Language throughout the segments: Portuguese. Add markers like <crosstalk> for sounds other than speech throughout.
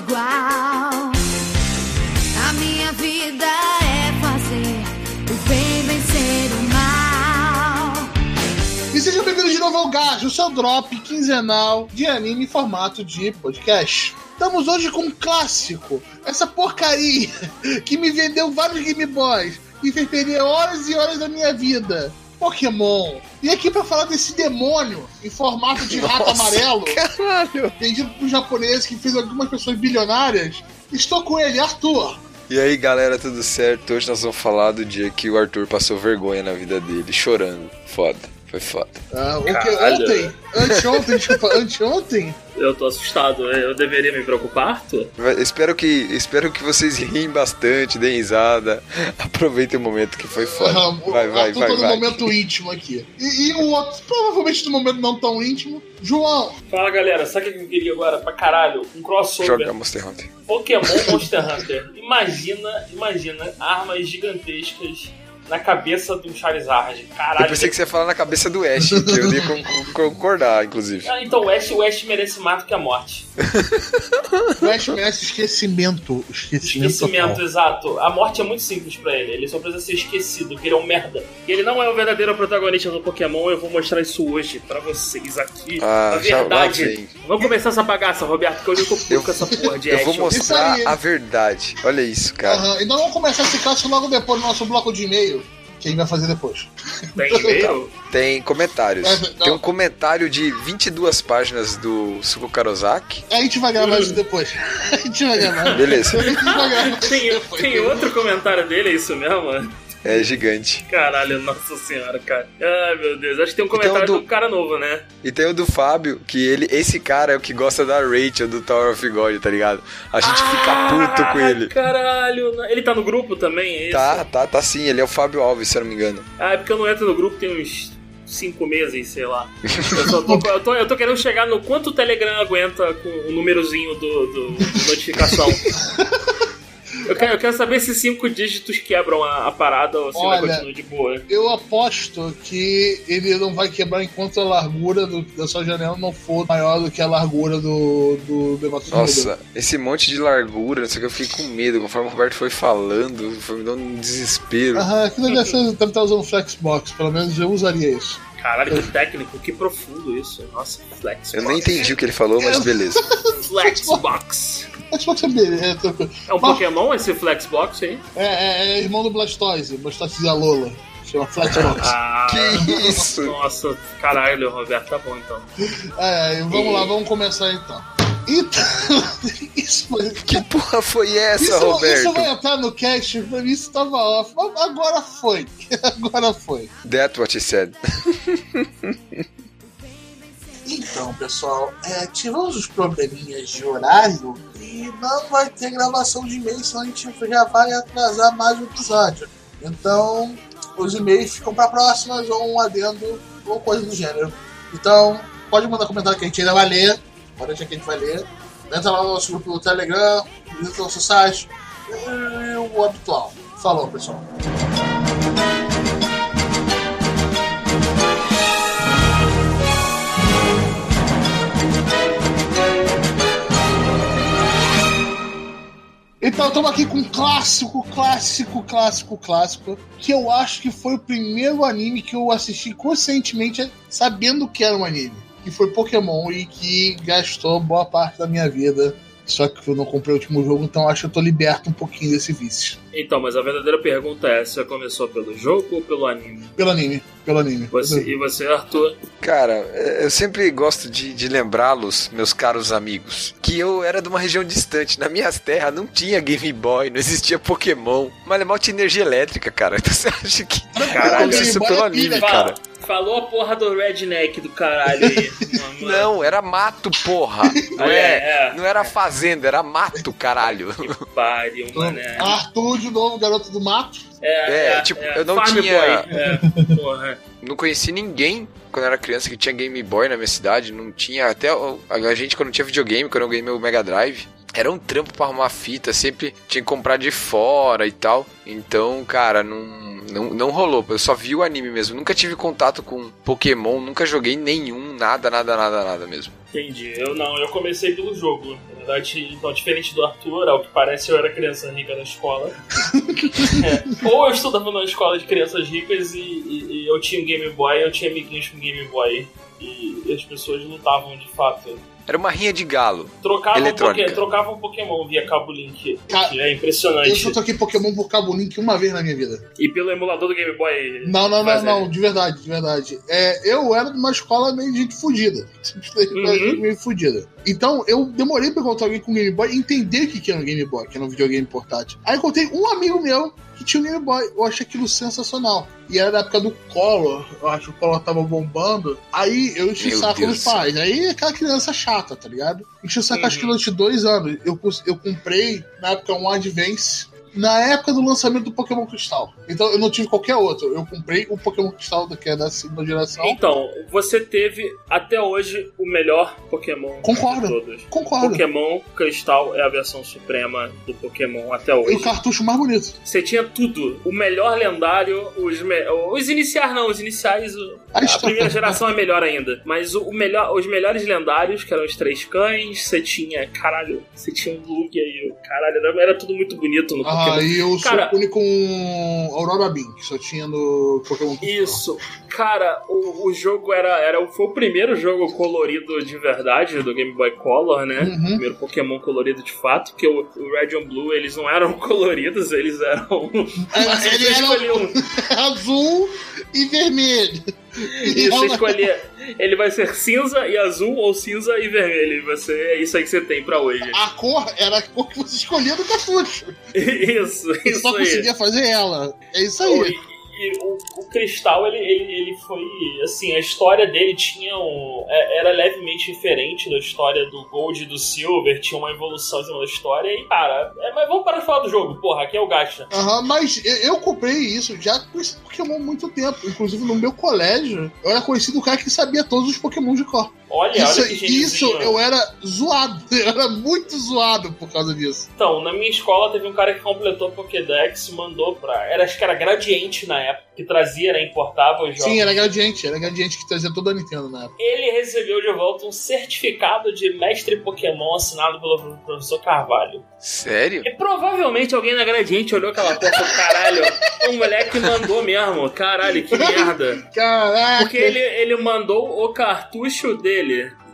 igual. A minha vida é fazer o bem vencer o mal. E sejam bem-vindos de novo ao Gajo, o seu drop quinzenal de anime em formato de podcast. Estamos hoje com um clássico, essa porcaria <laughs> que me vendeu vários Game Boys e fez perder horas e horas da minha vida. Pokémon. E aqui pra falar desse demônio em formato de rato Nossa, amarelo, Caralho! vendido pro japonês que fez algumas pessoas bilionárias, estou com ele, Arthur. E aí galera, tudo certo? Hoje nós vamos falar do dia que o Arthur passou vergonha na vida dele, chorando. Foda, foi foda. Ah, o que, ontem, anteontem, desculpa, <laughs> anteontem, Eu tô assustado. Eu deveria me preocupar? Vai- Espero que, espero que vocês riem bastante, deem risada. <laughs> Aproveitem o momento que foi foda. Ah, Vai, vai, Arthur vai, tá no vai. momento íntimo aqui. E, e o outro, provavelmente no momento não tão íntimo, João. Fala galera, sabe o que eu queria agora pra caralho? Um crossover. Joga Monster Hunter. Pokémon Monster Hunter. Imagina, imagina armas gigantescas na cabeça um Charizard. Caralho. Eu pensei que você ia falar na cabeça do Ash, que eu ia con- con- concordar, inclusive. Ah, então o Ash, o Ash merece mais do que a morte. O Ash merece esquecimento. Esquecimento. Esquecimento, exato. A morte é muito simples pra ele. Ele só precisa ser esquecido, que ele é um merda. E ele não é o verdadeiro protagonista do Pokémon. Eu vou mostrar isso hoje pra vocês aqui. Ah, verdade. Vamos começar essa bagaça, Roberto, que hoje eu tô puto com essa porra de Eu vou mostrar a verdade. Olha isso, cara. Aham, Então vamos começar esse caso logo depois no nosso bloco de e-mail, que a gente vai fazer depois. Tem e-mail? Tem comentários. É. Tem um comentário de 22 páginas do Suko Karozaki. A gente vai gravar isso depois. <laughs> A gente vai gravar. Beleza. A gente vai gravar Tem, depois. tem outro comentário dele, é isso mesmo? É gigante. Caralho, nossa senhora, cara. Ai, meu Deus. Acho que tem um comentário Então, do- do cara novo, né? E tem o do Fábio, que ele, esse cara é o que gosta da Rachel do Tower of God, tá ligado? A gente fica puto com Ah, ele. Caralho. Ele tá no grupo também, é? Tá, tá, tá sim, ele é o Fábio Alves, se eu não me engano. Ah, é porque eu não entro no grupo tem uns cinco meses, sei lá. Eu, tô, <laughs> eu, tô, eu tô querendo chegar no quanto o Telegram aguenta com o númerozinho do- do notificação. <laughs> Eu quero, eu quero saber se cinco dígitos quebram a, a parada ou se Olha, continuar de boa. Eu aposto que ele não vai quebrar enquanto a largura do- da sua janela não for maior do que a largura do, do negócio do Nossa, esse monte de largura, não sei o que, eu fiquei com medo. Conforme o Roberto foi falando, foi me dando um desespero. Aham, aquilo deve, ser, deve estar usando Flexbox, pelo menos eu usaria isso. Caralho, que técnico, que profundo isso. Nossa, Flexbox. Eu nem entendi o que ele falou, mas beleza. Flexbox. <laughs> Xbox é beleza. É, tranquilo. É um Mas- Pokémon esse Flexbox aí? é, é, é irmão do Blastoise, Blastoise e a Lola. Chama Flexbox. <laughs> Ah, Que isso? Nossa, caralho, Roberto, tá bom então. É, vamos lá, vamos começar então. Então, <laughs> isso foi. Que porra foi essa, Isso, Roberto? isso vai entrar no cast, pra mim isso tava off. Agora foi. <laughs> Agora foi. That's what he said. Então, pessoal, é, tivemos os probleminhas de horário e não vai ter gravação de e-mail, senão a gente já vai atrasar mais o episódio. Então, os e-mails ficam para próximas ou um adendo ou coisa do gênero. Então, pode mandar comentário que a gente ainda vai ler, pode deixar que a gente vai ler. Entra lá no nosso grupo do Telegram, visita o nosso site e o habitual. Falou, pessoal. Então estamos aqui com um clássico, clássico, clássico, clássico, que eu acho que foi o primeiro anime que eu assisti conscientemente sabendo que era um anime. Que foi Pokémon e que gastou boa parte da minha vida. Só que eu não comprei o último jogo, então acho que eu tô liberto um pouquinho desse vício. Então, mas a verdadeira pergunta é: você começou pelo jogo ou pelo anime? Pelo anime, pelo anime. Você, e você, Arthur? Cara, é, eu sempre gosto de, de lembrá-los, meus caros amigos, que eu era de uma região distante. Na minhas terras não tinha Game Boy, não existia Pokémon. Mas mal tinha energia elétrica, cara. <laughs> Então você acha que Caralho, isso pelo é anime, cara? Falou a porra do redneck do caralho aí. Mano. <laughs> Não, era mato, porra. Não, É, é, é. não era fazenda, era mato, caralho. Pariu, Então, mané. Arthur de novo, garoto do mato. É, tipo, eu não Farm tinha- Boy. É, porra. Não conheci ninguém quando eu era criança que tinha Game Boy na minha cidade. Não tinha. Até a gente, quando tinha videogame, quando eu ganhei meu Mega Drive. Era um trampo pra arrumar fita, sempre tinha que comprar de fora e tal. Então, cara, não, não, não rolou. Eu só vi o anime mesmo. Nunca tive contato com Pokémon, nunca joguei nenhum, nada, nada, nada, nada mesmo. Entendi. Eu não, eu comecei pelo jogo. Na verdade, então, diferente do Arthur, ao que parece, eu era criança rica da escola. <laughs> é. Ou eu estudava numa escola de crianças ricas e, e, e eu tinha um Game Boy, eu tinha amiguinhos com Game Boy. E, e as pessoas lutavam de fato. Era uma rinha de galo. Trocavam, Eletrônica. poké, trocavam Pokémon via cabo Link. Ca- é Eu impressionante. só toquei Pokémon por Cabo Link uma vez na minha vida. E pelo emulador do Game Boy. Não, não, não, é- não, de verdade, de verdade. É, eu era de uma escola meio de gente fudida. <laughs> Uhum. meio fudida. Então eu demorei pra encontrar alguém com Game Boy e entender o que que era um Game Boy, que era um videogame portátil. Aí encontrei um amigo meu que tinha um Game Boy. Eu achei aquilo sensacional. E era da época do Collor, eu acho que o Collor tava bombando. Aí eu enchi o saco dos pais. Aí aquela criança chata, tá ligado? Enchi o saco Uhum. acho que durante dois anos. Eu, eu comprei, na época, um Advance na época do lançamento do Pokémon Cristal. Então eu não tive qualquer outro. Eu comprei o Pokémon Cristal, que é da segunda geração. Então, você teve até hoje o melhor Pokémon Concordo. de todos. Concordo. Pokémon Cristal é a versão suprema do Pokémon até E hoje. o cartucho mais bonito. Você tinha tudo. O melhor lendário, os, me... os iniciais não, os iniciais. o- A A primeira geração é melhor ainda. Mas o, o melhor, os melhores lendários, que eram os três cães, você tinha. Caralho, você tinha um Lugia e o. Caralho, era, era tudo muito bonito no Ah, Pokémon. e eu sou Cara- o único com Aurora Beam, que só tinha no Pokémon. Isso, cara, o, o jogo era, era. Foi o primeiro jogo colorido de verdade do Game Boy Color, né? Uhum. O primeiro Pokémon colorido de fato, porque o, o Red and Blue eles não eram <laughs> coloridos, eles eram. É, <laughs> ele era um. azul e vermelho. E você escolhia. Ele vai ser cinza e azul ou cinza e vermelho. Você, é isso aí que você tem pra hoje. A cor era a cor que você escolhia do cartucho. <laughs> Isso, isso só aí. conseguia fazer ela. É isso aí. O, o Cristal, ele, ele, ele foi. Assim, a história dele tinha um. é- Era levemente diferente da história do Gold e do Silver, tinha uma evolução da história. E, cara, é, mas vamos parar de falar do jogo, porra, aqui é o Gacha. Aham, mas eu, eu comprei isso já com esse Pokémon há muito tempo. Inclusive no meu colégio, eu era conhecido o cara que sabia todos os Pokémon de cor. Olha, Isso, olha que isso eu era zoado. <laughs> Eu era muito zoado por causa disso. Então, na minha escola teve um cara que completou o Pokédex e mandou pra. Era, acho que era Gradiente na época, que trazia, né? Importava os jogos. Sim, era Gradiente. Era Gradiente que trazia toda a Nintendo na época. Ele recebeu de volta um certificado de mestre Pokémon assinado pelo professor Carvalho. Sério? E provavelmente alguém na Gradiente olhou aquela porra e falou: caralho, o moleque mandou mesmo, caralho, que merda. <laughs> Caraca! Porque ele, ele mandou o cartucho dele.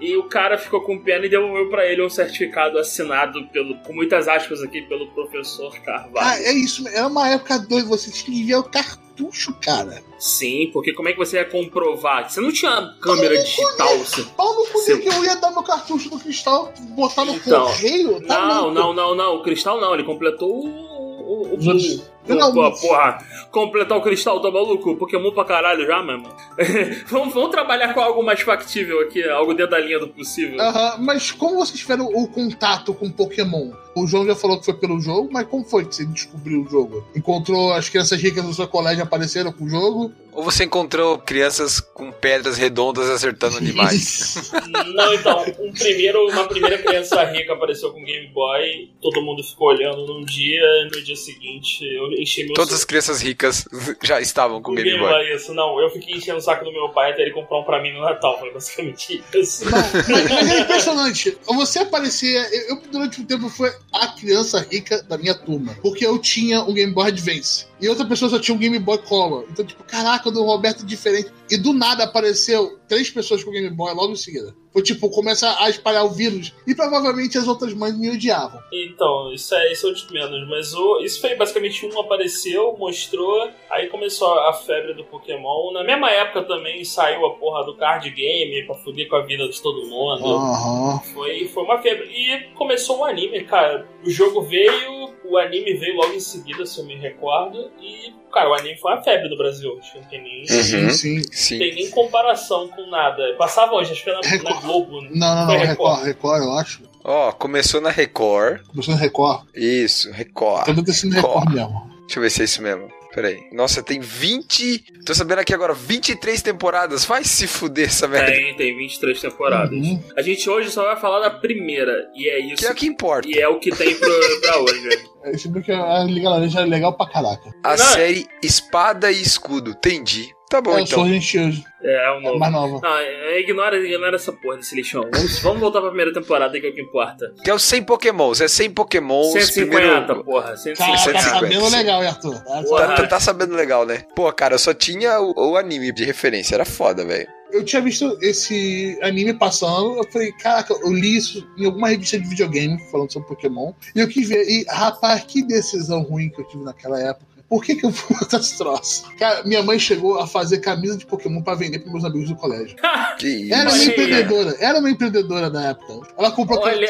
E o cara ficou com pena e devolveu pra ele um certificado assinado pelo, com muitas aspas aqui, pelo professor Ah, Carvalho. é isso. Era uma época doida. Você tinha que enviar o cartucho, cara. Sim, porque como é que você ia comprovar? Você não tinha câmera digital. Você... Pau no cu Seu- que eu ia dar meu cartucho no cristal, botar no Então, correio. Tá Não, louco. não, não, não. O cristal não, ele completou o. o, o. Não, Pô, porra, completar o cristal, tá maluco? Pokémon pra caralho já, mesmo. <laughs> vamos, vamos trabalhar com algo mais factível aqui, algo dentro da linha do possível. Aham, mas como vocês tiveram o contato com Pokémon? O João já falou que foi pelo jogo, mas como foi que você descobriu o jogo? Encontrou as crianças ricas do seu colégio apareceram com o jogo? Ou você encontrou crianças com pedras redondas acertando animais? <laughs> Não, então, um primeiro, uma primeira criança rica apareceu com Game Boy, todo mundo ficou olhando num dia, e no dia seguinte eu enchi meu Todas as crianças ricas já estavam com o Game Boy. isso. Não, eu fiquei enchendo o saco do meu pai até ele comprar um pra mim no Natal, foi basicamente isso. Não, mas, mas é impressionante. Você aparecia. Eu, eu, durante um tempo, fui a criança rica da minha turma. Porque eu tinha um Game Boy Advance. E outra pessoa só tinha um Game Boy Color. Então, tipo, caraca, do Roberto é diferente. E do nada apareceu três pessoas com Game Boy logo em seguida. Foi tipo, começa a espalhar o vírus. E provavelmente as outras mães me odiavam. Então, isso é, isso é o de menos, mas o, isso foi basicamente um apareceu, mostrou, aí começou a febre do Pokémon. Na mesma época também saiu a porra do card game pra fuder com a vida de todo mundo. Aham. Foi, foi uma febre. E começou o anime, cara. O jogo veio, o anime veio logo em seguida, se eu me recordo, e, cara, o anime foi uma febre no Brasil. Acho que não tem nem, Uhum. Sim, sim. Tem nem comparação com nada. Passava hoje, acho que era na, na Globo. Não, não, não. Foi Record, Record, eu acho. Ó, começou na Record. Começou no Record. Isso, Record. Ter sido no Record mesmo. Deixa eu ver se é isso mesmo. Peraí. Nossa, tem 20. Tô sabendo aqui agora, 23 temporadas. Vai se fuder essa merda. Tem, tem 23 temporadas. Uhum. A gente hoje só vai falar da primeira, e é isso. Que é o que importa. E é o que tem pro, pra hoje. Esse que a Liga Laranja é legal pra caraca. A Não. série Espada e Escudo. Entendi. Tá bom, é, então. É, é o É novo. mais nova. Não, é, ignora, ignora essa porra desse lixão. Vamos, vamos voltar pra primeira temporada, que é o que importa. Que é o 100 Pokémons. É 100 Pokémons. 150, primeiro... porra. 150. Cara, tá 150, sabendo legal, hein, Arthur? Tá. Tá, tá- tá sabendo legal, né? Pô, cara, eu só tinha o, o anime de referência. Era foda, velho. Eu tinha visto esse anime passando, eu falei, caraca, eu li isso em alguma revista de videogame falando sobre Pokémon, e eu quis ver, e rapaz, que decisão ruim que eu tive naquela época. Por que, que eu fui <laughs> botar esse troço? Cara, minha mãe chegou a fazer camisa de Pokémon pra vender pros meus amigos do colégio. <laughs> Que isso. Era uma empreendedora, era uma empreendedora da época. Ela comprou Olha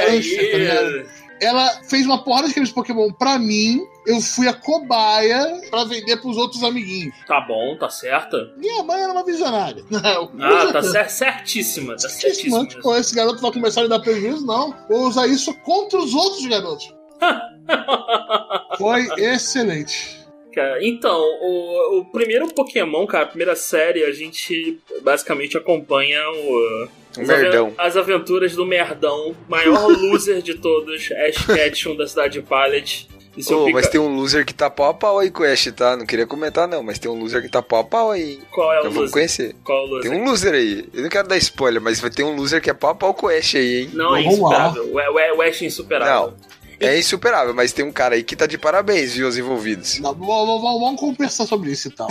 tá ligado? Ela fez uma porrada de de Pokémon pra mim, eu fui a cobaia pra vender pros outros amiguinhos. Tá bom, tá certa. Minha mãe era uma visionária. <laughs> Não, Ah, tá cer- certíssima, tá certíssima. Certíssimo. Tipo, esse garoto vai começar a dar prejuízo? Não. Vou usar isso contra os outros garotos. <laughs> Foi excelente. Cara, Então, o, o primeiro Pokémon, cara, a primeira série, a gente basicamente acompanha o. O as merdão. As aventuras do merdão, maior <laughs> loser de todos, Ash Ketchum da cidade de Pallet. Ô, pica- mas tem um loser que tá pau a pau aí com o Ash, tá? Não queria comentar, não, mas tem um loser que tá pau a pau aí. Qual é o Então vamos loser? conhecer. Qual é o loser? Tem um loser aí. Eu não quero dar spoiler, mas vai ter um loser que é pau a pau com o Ash aí, hein? Não, é insuperável. O, o, o Ash é insuperável. Não. É insuperável, mas tem um cara aí que tá de parabéns, viu, os envolvidos. Não, vamos, vamos- vamos conversar sobre isso e tal.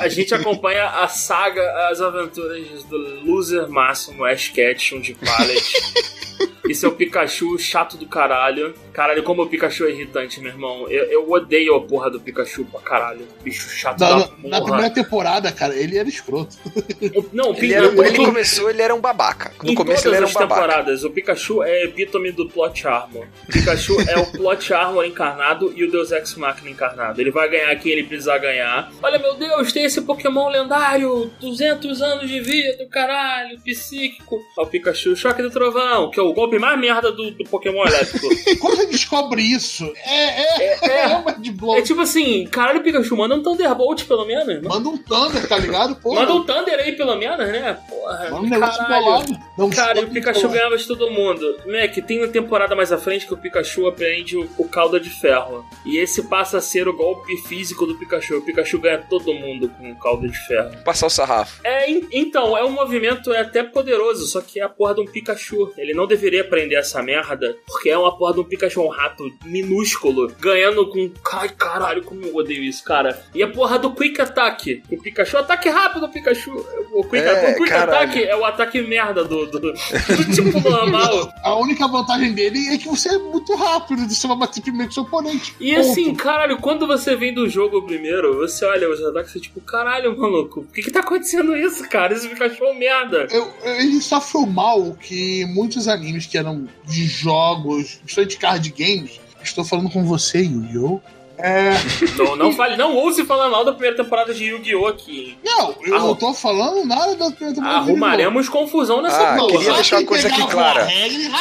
A gente acompanha a saga, as aventuras do loser máximo Ash Ketchum de Pallet. e seu Pikachu chato do caralho. Caralho, como o Pikachu é irritante, meu irmão. Eu, eu odeio a porra do Pikachu pra caralho. Bicho chato Na, da porra. na primeira temporada, cara, ele era escroto. Não, o Ele, era- ele começou, ele era um babaca. No Em começo todas ele era um as babaca. temporadas, o Pikachu é epítome do Plot Armor. O Pikachu é o Plot Armor encarnado e o Deus Ex Machina encarnado. Ele vai ganhar quem ele precisar ganhar. Olha, meu Deus, tem esse Pokémon lendário, 200 anos de vida, caralho, psíquico. O Pikachu, choque do trovão, que é o golpe mais merda do, do Pokémon elétrico. <laughs> Quando você descobre isso, é, é, é, uma de blow. é tipo assim, caralho, Pikachu, manda um Thunderbolt pelo menos. Manda, Manda um Thunder, tá ligado? Porra, manda um Thunder aí pelo menos, né? Porra, manda um caralho. um Cara, e o Pikachu ganhava de todo mundo. Mac, tem uma temporada mais à frente que o Pikachu aprende o, o cauda de ferro. E esse passa a ser o golpe físico do Pikachu. O Pikachu ganha todo mundo com o cauda de ferro. Passar o sarrafo. É, en- então, é um movimento é até poderoso, só que é a porra de um Pikachu. Ele não deveria aprender essa merda, porque é uma porra de um Pikachu, um rato minúsculo, ganhando com. Ai, caralho, como eu odeio isso, cara. E a porra do Quick Attack. O Pikachu, ataque rápido, Pikachu. O Quick, É, o quick caralho. Attack é o ataque merda do, do, <laughs> do tipo normal. <laughs> A única vantagem dele é que você é muito rápido, vai bater primeiro que seu oponente. E Ponto. assim, caralho, quando você vem do jogo primeiro, você olha os ataques e tipo, caralho, maluco, por que que tá acontecendo isso, cara? Esse um merda. Eu, ele sofre o mal que muitos animes que eram de jogos, principalmente card games, estou falando com você, Yu-Gi-Oh! É, Não, não fale, não ouse falar mal da primeira temporada de Yu-Gi-Oh! aqui. não, eu Arru- não tô falando nada da primeira temporada! Arrumaremos confusão nessa Ah, porra. queria deixar uma coisa aqui clara.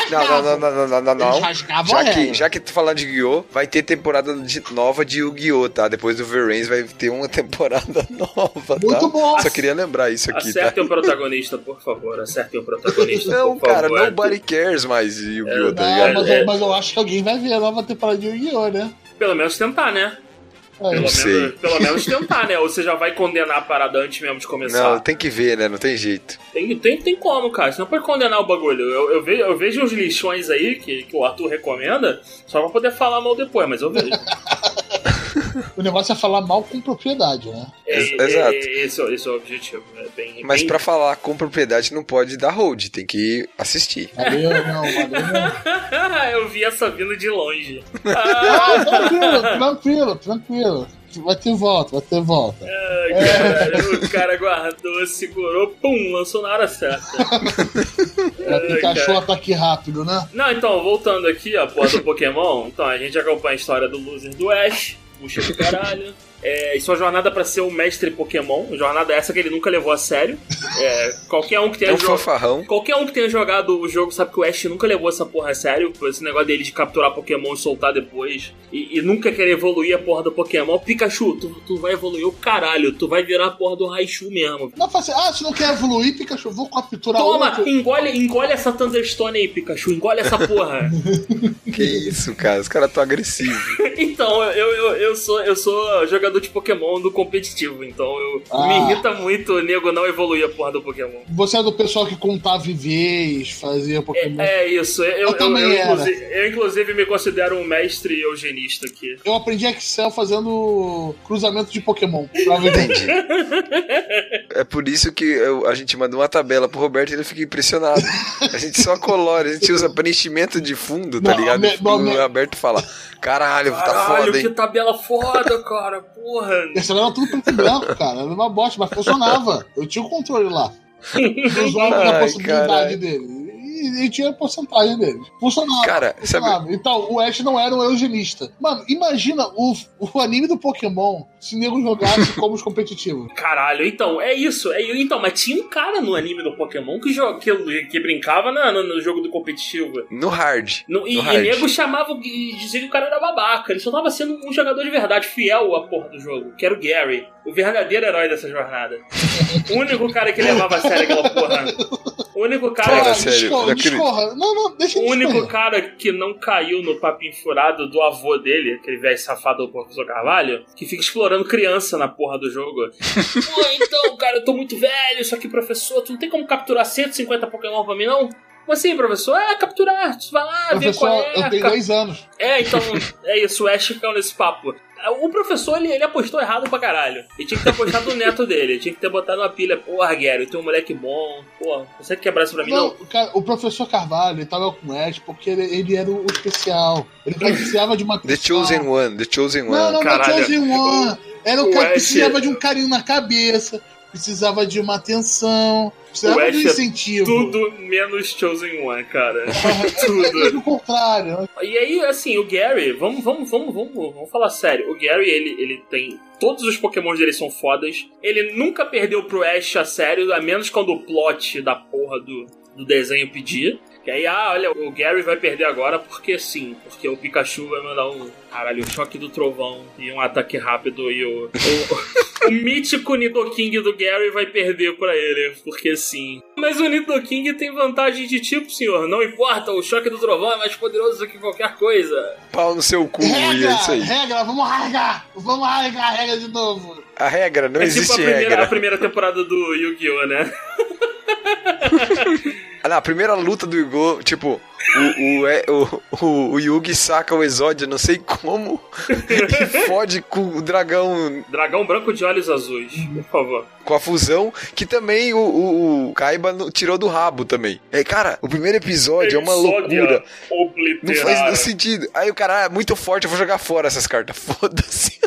Não, não, não, não, não, não, não. Já que, já que tu falando de Yu-Gi-Oh! vai ter temporada de- nova de Yu-Gi-Oh! tá? Depois do Verrains vai ter uma temporada <laughs> nova, tá? Muito bom. Só queria lembrar isso aqui, tá? Acertem o protagonista, por favor. Acertem o protagonista, Não, por cara, favor. nobody cares mais de Yu-Gi-Oh! tá Não, ligado? mas, É. eu, mas eu acho que alguém vai ver a nova temporada de Yu-Gi-Oh, né? Pelo menos tentar, né? É, Pelo menos, pelo menos tentar, né? Ou você já vai condenar a parada antes mesmo de começar. Não, tem que ver, né? Não tem jeito. Tem, tem, tem como, cara. Você não pode condenar o bagulho. Eu, eu, vejo, eu vejo uns lixões aí que, que o Arthur recomenda só pra poder falar mal depois, mas eu vejo. <laughs> <coughs> O negócio é falar mal com propriedade, né? É, é, exato. é, esse, é- esse é o objetivo. É bem, Mas bem... pra falar com propriedade não pode dar hold, tem que assistir. Valeu, não, valeu, não. <laughs> eu vi essa vindo de longe. Ah, tranquilo, tranquilo, tranquilo. Vai ter volta, vai ter volta. Ai, cara, o cara guardou, segurou, pum, lançou na hora certa. É Pikachu cara. ataque rápido, né? Não, então, voltando aqui, a porra do Pokémon, então a gente acompanha a história do loser do Ash, puxa do caralho. É, e sua jornada pra ser o mestre Pokémon. Jornada essa que ele nunca levou a sério. É, qualquer um que tenha É um jogado. Qualquer um que tenha jogado o jogo sabe que o Ash nunca levou essa porra a sério. Esse negócio dele de capturar Pokémon e soltar depois. E, e nunca querer evoluir a porra do Pokémon. Pikachu, tu, tu vai evoluir o caralho. Tu vai virar a porra do Raichu mesmo. Não, fala assim, ah, se não quer evoluir, Pikachu, vou capturar Toma, outro. engole, engole essa Thunderstone aí, Pikachu. Engole essa porra. <laughs> Que isso, cara. Os caras tão agressivos. <laughs> então, eu, eu, eu, sou, eu sou jogador de Pokémon do competitivo. Então, eu, Ah. me irrita muito o nego não evoluir a porra do Pokémon. Você é do pessoal que contava vivês, fazia Pokémon. É, é isso. Eu, eu, eu, também era. inclusive, eu, inclusive, me considero um mestre eugenista aqui. Eu aprendi Excel fazendo cruzamento de Pokémon. Entendi. É por isso que eu- a gente manda uma tabela pro Roberto e ele fica impressionado. A gente só colore, a gente usa preenchimento de fundo, tá Não, ligado? me- o me- Roberto fala: Caralho, tá Caralho, foda, que hein? tabela foda, cara. Porra. Esse era tudo preto e branco, cara. Era uma bosta, mas funcionava. Eu tinha o controle lá. <laughs> Eu usava a possibilidade caralho. dele. E, e tinha a porcentagem dele. Funcionava. Cara, funcionava. Então, o Ash não era um eugenista. Mano, imagina o, o anime do Pokémon se o nego jogasse como os competitivos. <laughs> Caralho, então, é isso. É, então, mas tinha um cara no anime do Pokémon que, jo- que, que brincava na- no, no jogo do competitivo. No hard. No- e, No e hard. nego chamava e dizia que o cara era babaca. Ele só tava sendo um jogador de verdade, fiel à porra do jogo, que era o Gary, o verdadeiro herói dessa jornada. <laughs> o único cara que levava a sério aquela porra. O único cara. Cara, Ah, sério, acredito. discorra. Não, não, deixa O único cara que não caiu no papinho furado do avô dele, aquele velho safado do professor Carvalho, que fica explorando criança na porra do jogo. <laughs> Pô, então, cara, eu tô muito velho, só que, professor, tu não tem como capturar 150 Pokémon pra mim, não? Como assim, professor? É, capturar, tu vai lá, ver Professor, qual é. eu tenho dois anos. É, então, é isso, o Ash caiu nesse papo. O professor, ele, ele apostou errado pra caralho. Ele tinha que ter apostado no neto dele. Ele tinha que ter botado uma pilha. Porra, Gary, tu é um moleque bom. Porra, consegue quebrar isso pra mim, Não, não? cara, o professor Carvalho ele tava com o Ash porque ele, ele era o especial. Ele precisava de uma The atenção. Chosen One, The Chosen One. Não, não, Caralho. The Chosen One. Era o O cara que precisava de um carinho na cabeça, precisava de uma atenção, precisava O de um é incentivo. Tudo menos Chosen One, cara. <laughs> É <laughs> Tudo. do contrário. E aí, assim, o Gary, vamos, vamos, vamos, vamos, vamos falar sério. O Gary, ele, ele tem. Todos os Pokémon dele são fodas. Ele nunca perdeu pro Ash a sério, a menos quando o plot da porra do, do desenho pedir. Que aí, ah, olha, o Gary vai perder agora porque sim. Porque o Pikachu vai mandar um. Caralho, o choque do trovão e um ataque rápido e o. O, <laughs> o mítico Nidoking do Gary vai perder pra ele, porque sim. Mas o Nidoking tem vantagem de tipo, senhor. Não importa, o choque do trovão é mais poderoso do que qualquer coisa. Pau no seu cu, e Regra, é isso aí. regra, vamos rasgar! Vamos rasgar a regra de novo. A regra, não é tipo a existe primeira, a regra. primeira temporada do Yu-Gi-Oh, né? <laughs> Ah, Na primeira luta do Igor, tipo, o, o, é- o, o, Yugi saca o Exódio, não sei como, <laughs> e fode com o dragão Dragão branco de olhos azuis, por favor. com a fusão, que também o, o, o Kaiba tirou do rabo também. É, cara, o primeiro episódio é uma loucura. Não faz sentido. Aí o cara, ah, é muito forte, eu vou jogar fora essas cartas. <laughs> Foda-se.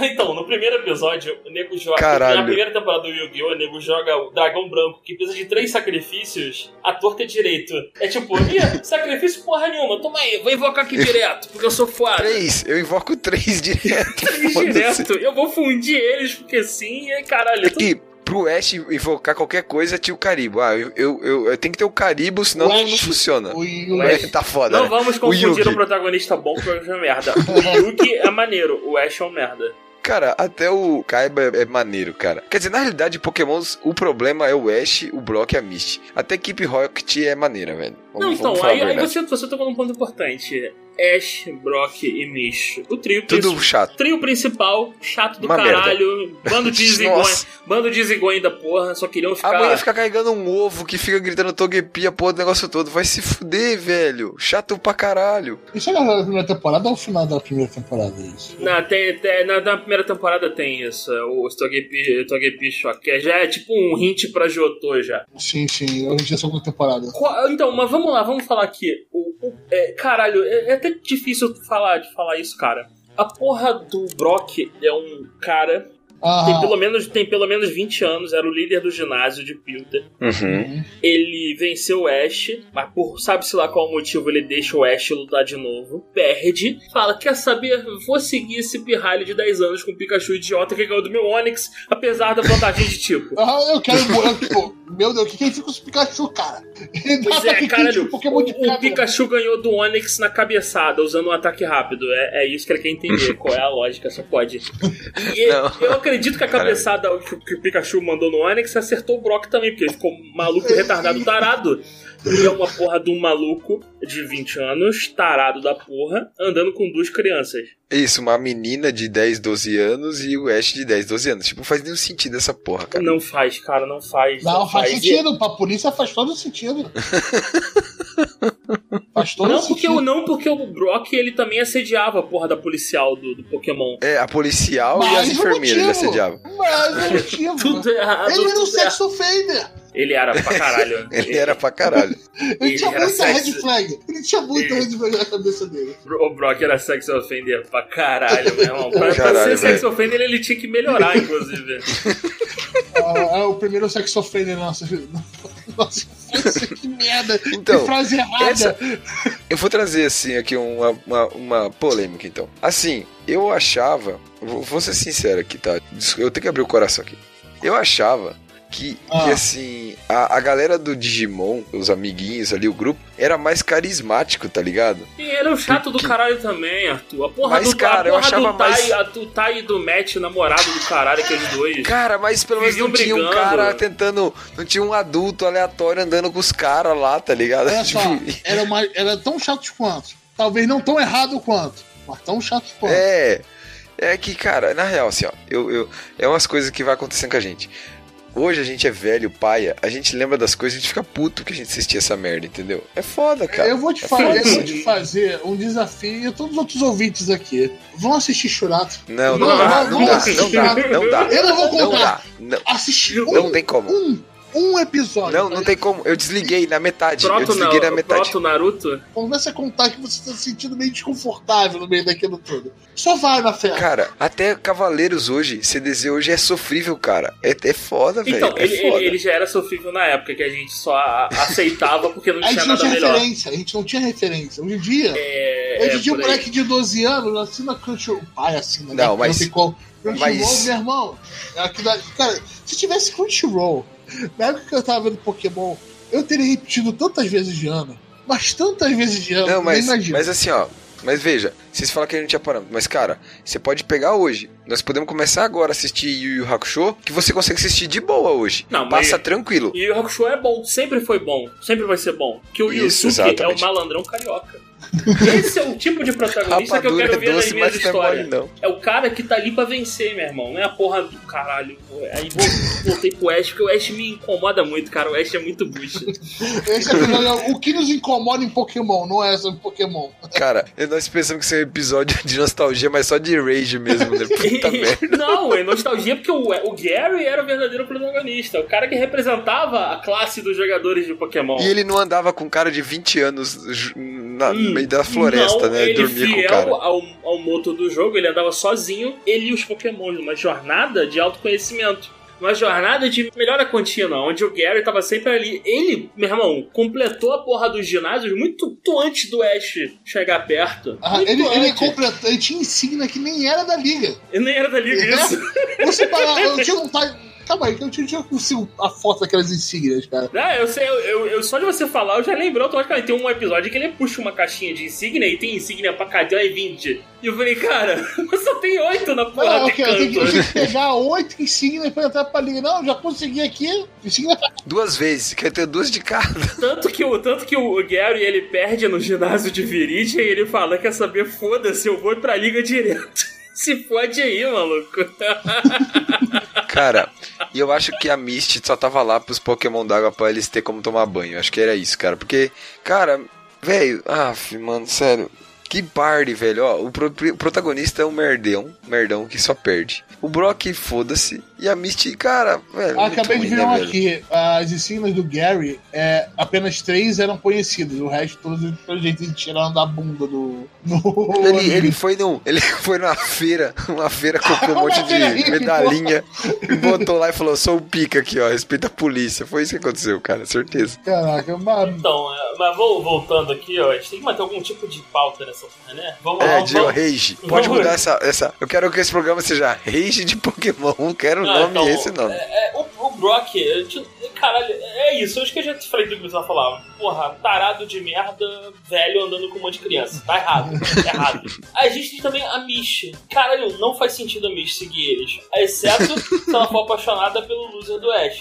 <laughs> Então, no primeiro episódio, o nego joga. Caralho. Na primeira temporada do Yu-Gi-Oh!, o nego joga o dragão branco, que precisa de três sacrifícios, a torta é direito. É tipo, ih, <laughs> sacrifício porra nenhuma, toma aí, vou invocar aqui direto, porque eu sou foda. Três, eu invoco três <laughs> direto. Três direto. Eu vou fundir eles, porque sim, e aí, caralho. tu- E pro Ash invocar qualquer coisa, tinha o Caribo. Ah, eu, eu, eu, eu tenho que ter o Caribo, senão O não, Ash- não funciona. O, O É, Ash. tá foda. Não né? vamos confundir o protagonista bom com o protagonista merda. O Yugi é maneiro, o Ash é um merda. Cara, até o Kaiba é, maneiro, cara. Quer dizer, na realidade, Pokémons, o problema é o Ash, o Brock e a Misty. Até equipe Rocket é maneira, velho. Vamos, Não, então, aí, aí você, você tocou num ponto importante. Ash, Brock e Mish. O trio Tudo principal. chato. Trio principal, chato do Uma caralho, bando de <laughs> zigões, bando de zigões da porra, só queriam A ficar. mulher fica carregando um ovo que fica gritando Togepi, a porra do negócio todo. Vai se fuder, velho. Chato pra caralho. Isso é na primeira temporada ou o final da primeira temporada? Isso? Na, tem, tem- na, na primeira temporada tem isso, o Togepi, Togepi Shock, que já é tipo um hint pra Jotô já. Sim, sim, eu já segunda temporada. Qual- Então, mas vamos lá, vamos falar aqui. O, o- é, caralho, é, é até difícil falar, de falar isso, cara. A porra do Brock é um cara Tem Aham. pelo, menos, tem pelo menos 20 anos, era o líder do ginásio de Pilter. Uhum. Ele venceu o Ash, mas por sabe-se lá qual motivo ele deixa o Ash lutar de novo. Perde. Fala, quer saber? Vou seguir esse pirralho de 10 anos com o Pikachu idiota que ganhou do meu Onix, apesar da vantagem de tipo. <laughs> Aham, eu quero. tipo, meu Deus, o que que ele fica com os Pikachu, cara? Pois dá é, caralho, crítico, Pokémon de o, o. Pikachu ganhou do Onix na cabeçada, usando um ataque rápido. É, é isso que ele quer entender, <laughs> qual é a lógica, só pode. E Não. eu acredito que a cabeçada que, o- que o Pikachu mandou no Onix acertou o Brock também, porque ele ficou maluco, retardado, tarado. E é uma porra de um maluco de 20 anos, tarado da porra, andando com duas crianças. Isso, uma menina de 10, 12 anos e o Ash de 10, 12 anos. Tipo, não faz nenhum sentido essa porra, cara. Não faz, cara, não faz. Não, faz E- sentido. Pra polícia faz todo sentido. <laughs> faz todo Não porque, sentido. o, não porque o Brock ele também assediava a porra da policial do, do Pokémon. É, a policial e as enfermeiras ele motivo. assediavam. Mas é <laughs> motivo. Tudo errado. Ele era um tudo errado. sex offender. Ele era pra caralho. <laughs> Ele era pra caralho. Ele, Ele tinha muita red flag. Ele tinha muita Ele- red flag na cabeça dele. O Brock era sex offender pra caralho, meu irmão. Pra, pra Caralho, ser sex offender, ele tinha que melhorar, inclusive. <laughs> Ah, é o primeiro sex offender nossa. Nossa, que merda. Então, que frase errada. essa- Eu vou trazer, assim, aqui uma, uma, uma polêmica, então. Assim, eu achava... Vou, vou ser sincero aqui, tá? Eu tenho que abrir o coração aqui. Eu achava que, Ah. que assim, a, a galera do Digimon, os amiguinhos ali, o grupo, era mais carismático, tá ligado? E era o chato do Que- caralho também, Arthur. A porra Mas, do, cara, a eu achava do Tai, mais- a, do Tai e do Matt, namorado do caralho, aqueles dois. Cara, mas pelo menos não tinha um brigando. cara tentando. Não tinha um adulto aleatório andando com os caras lá, tá ligado? Olha só, <laughs> Tipo, era, uma, era tão chato quanto. Talvez não tão errado quanto, mas tão chato quanto. É. É que, cara, na real, assim, ó, eu, eu, é umas coisas que vai acontecendo com a gente. Hoje a gente é velho, paia, a gente lembra das coisas e a gente fica puto que a gente assistia essa merda, entendeu? É foda, cara. eu vou te É fazer, vou te fazer um desafio e todos os outros ouvintes aqui. Vão assistir Churato. Não, não, Não, dá, não, não, não dá, não dá, não dá. Eu não vou Não contar. dá, não, Assistir um, não tem como. um, um episódio. Não, não tem como. Eu desliguei na metade. Eu Proto, desliguei na na, metade. Proto Naruto. Começa a contar que você tá se sentindo meio desconfortável no meio daquilo tudo. Só vai na fé. Cara, até Cavaleiros hoje, CDZ hoje é sofrível, cara. É, é foda, velho. Então, é ele, ele, foda. ele já era sofrível na época, que a gente só a- aceitava porque não A tinha gente não nada tinha melhor. referência, a gente não tinha referência. Hoje em dia, É, hoje em é, dia um moleque de 12 anos assina Crunchyroll. Pai assina, né? Não, mas- tem como. Crunchyroll, mas- meu irmão. é Cara, se tivesse Crunchyroll, na época que eu tava vendo Pokémon, eu teria repetido tantas vezes de ano. Mas tantas vezes de ano, Não, mas, nem imagina. mas assim, ó. Mas veja, vocês falam que a gente tinha parâmetro. Mas, cara, você pode pegar hoje. Nós podemos começar agora a assistir Yu Yu Hakusho, que você consegue assistir de boa hoje. Não, mas- Passa tranquilo. E o Hakusho é bom, sempre foi bom, sempre vai ser bom. Que o Yusuke é o malandrão carioca. Esse é o tipo de protagonista que eu quero é ver nas doce, minhas mas não é histórias. não. É o cara que tá ali pra vencer, meu irmão. Não é a porra do caralho. Aí vou, voltei pro Ash, porque o Ash me incomoda muito, cara. O Ash é muito bucha. Esse episódio é o que nos incomoda em Pokémon, não é sobre Pokémon. Cara, nós pensamos que isso é um episódio de nostalgia, mas só de rage mesmo, né? Puta <laughs> merda. Não, é nostalgia porque o, o Gary era o verdadeiro protagonista. O cara que representava a classe dos jogadores de Pokémon. E ele não andava com cara de 20 anos na, no Hum, meio da floresta, não, né? Ele Dormia com o fiel cara. ao, ao moto do jogo, ele andava sozinho, ele e os Pokémon, numa jornada de autoconhecimento. Uma jornada de melhora contínua, onde o Gary tava sempre ali. Ele, meu irmão, completou a porra dos ginásios muito, muito antes do Ash chegar perto. Ah, ele, ele, completou, ele tinha insígnia que nem era da liga. Ele nem era da liga É? isso. Você parar, eu tinha vontade. Calma aí, que eu tinha, tinha consigo a foto daquelas insígnias, cara. Ah, eu sei, eu, eu- eu- só de você falar, eu já lembrei automaticamente. Tem um episódio que ele puxa uma caixinha de insígnia e tem insígnia pra cada e 20. E eu falei, cara, <laughs> só tem 8 na porra Não, de ok, eu tenho, que, eu tenho que pegar oito insígnias pra entrar pra liga. Não, já consegui aqui. Insígnia pra. Duas vezes, quer ter duas de cada. <laughs> Tanto que, o, tanto que o Gary ele perde no ginásio de Viridian e ele fala: Quer saber? Foda-se, eu vou pra liga direto. <laughs> Se fode aí, maluco. Cara, e eu acho que a Misty só tava lá pros Pokémon d'água pra eles ter como tomar banho. Acho que era isso, cara. Porque, cara, velho, ah, mano, sério. Que party, velho. Ó, o, pro- o protagonista é um merdão, merdão que só perde. O Brock, foda-se. E a Misty, cara, velho. Ah, muito acabei de ver né, um aqui. As insígnias do Gary, é, apenas três eram conhecidas. O resto, todos, pelo jeito, eles tiraram da bunda do. no Ele, ele foi num, ele <laughs> foi numa feira, uma feira, comprou um <laughs> monte de medalhinha e botou lá e falou: sou o pica aqui, ó, respeita a polícia. Foi isso que aconteceu, cara, certeza. Caraca, mas. Então, é, mas vou voltando aqui, ó. A gente tem que manter algum tipo de pauta nessa porra, né? Vamos É, vamos- de rage. Pode Vamos- mudar essa, essa. Eu quero que esse programa seja rage de Pokémon. Não quero o Ah, nome então, esse nome. É, é, o, o Brock, é, ti- caralho, é isso. Acho que eu já te falei do que você falava. Porra, tarado de merda, velho andando com um monte de criança. Tá errado. <laughs> Tá errado. A gente tem também a Mish. Caralho, não faz sentido a Mish seguir eles. Exceto se ela for apaixonada pelo loser do Ash.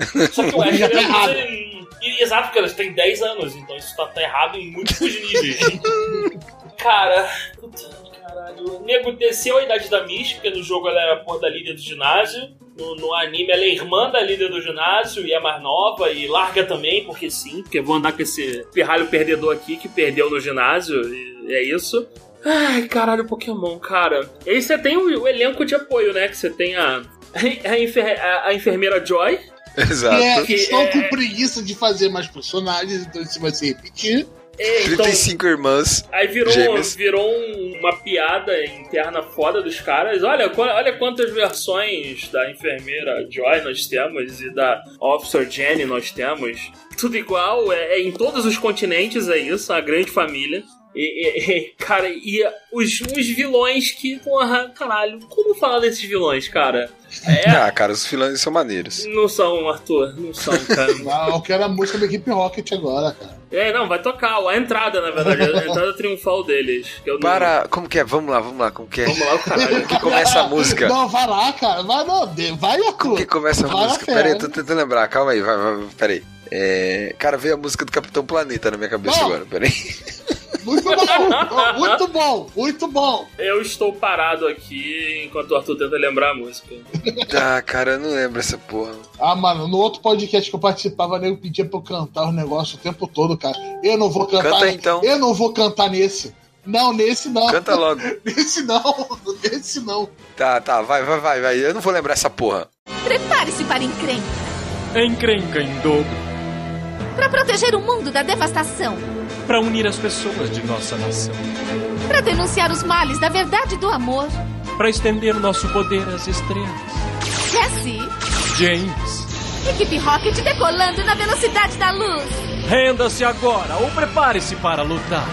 <laughs> Só que o Ash Já ele tá é errado. em- e- Exato, porque elas têm 10 anos, então isso tá, tá errado em múltiplos níveis. Cara, puta, caralho. Nego desceu a idade da Mish, porque no jogo ela era a porra da líder do ginásio. No, no anime ela é irmã da líder do ginásio e é mais nova e larga também, porque sim, porque vou andar com esse pirralho perdedor aqui que perdeu no ginásio, e é isso. Ai, caralho, Pokémon, cara. E aí você tem o, o elenco de apoio, né? Que você tem a, a, enfer- a- a enfermeira Joy, <laughs> Exato. É, que estão é- com preguiça de fazer mais personagens, então isso vai se repetir. É, então, 35 irmãs. Aí virou, Gêmeas. virou um- uma piada interna foda dos caras. Olha, olha quantas versões da enfermeira Joy nós temos e da Officer Jenny nós temos. Tudo igual, é, é em todos os continentes é isso, a grande família. E, e- e, cara, e os, os vilões que, porra, caralho, como falar desses vilões, cara? É, <laughs> Ah, cara, os vilões são maneiros. não são, Arthur, não são, cara. <laughs> Ah, Eu quero a música da equipe Rocket agora, cara. É, não, vai tocar, a entrada, na verdade, a entrada triunfal deles. Que eu não- Para. Como que é? Vamos lá, vamos lá, como que é? Vamos lá, o caralho. <laughs> Que começa a música. Não, vai lá, cara. Vai, não, vai, Arthur. Como que começa a Vai na música? Pera aí, eu tô tentando lembrar, calma aí, vai, vai, pera aí. É, cara, veio a música do Capitão Planeta na minha cabeça Não. agora, pera aí. Muito bom, <laughs> muito bom, muito bom. Eu estou parado aqui enquanto o Arthur tenta lembrar a música. Ah, cara, eu não lembro essa porra. Ah, mano, no outro podcast que eu participava, nego pedia pra eu cantar os negócios o tempo todo, cara. Eu não vou cantar. Canta então. Eu não vou cantar nesse. Não, nesse não. Canta logo. <laughs> Nesse não, nesse não. Tá, tá, vai, vai, vai, vai. Eu não vou lembrar essa porra. Prepare-se para encrenca. Encrenca em dobro Para proteger o mundo da devastação. Para unir as pessoas de nossa nação, Para denunciar os males da verdade e do amor. para estender nosso poder às estrelas. Jesse, James, equipe Rocket decolando na velocidade da luz. renda-se agora ou prepare-se para lutar.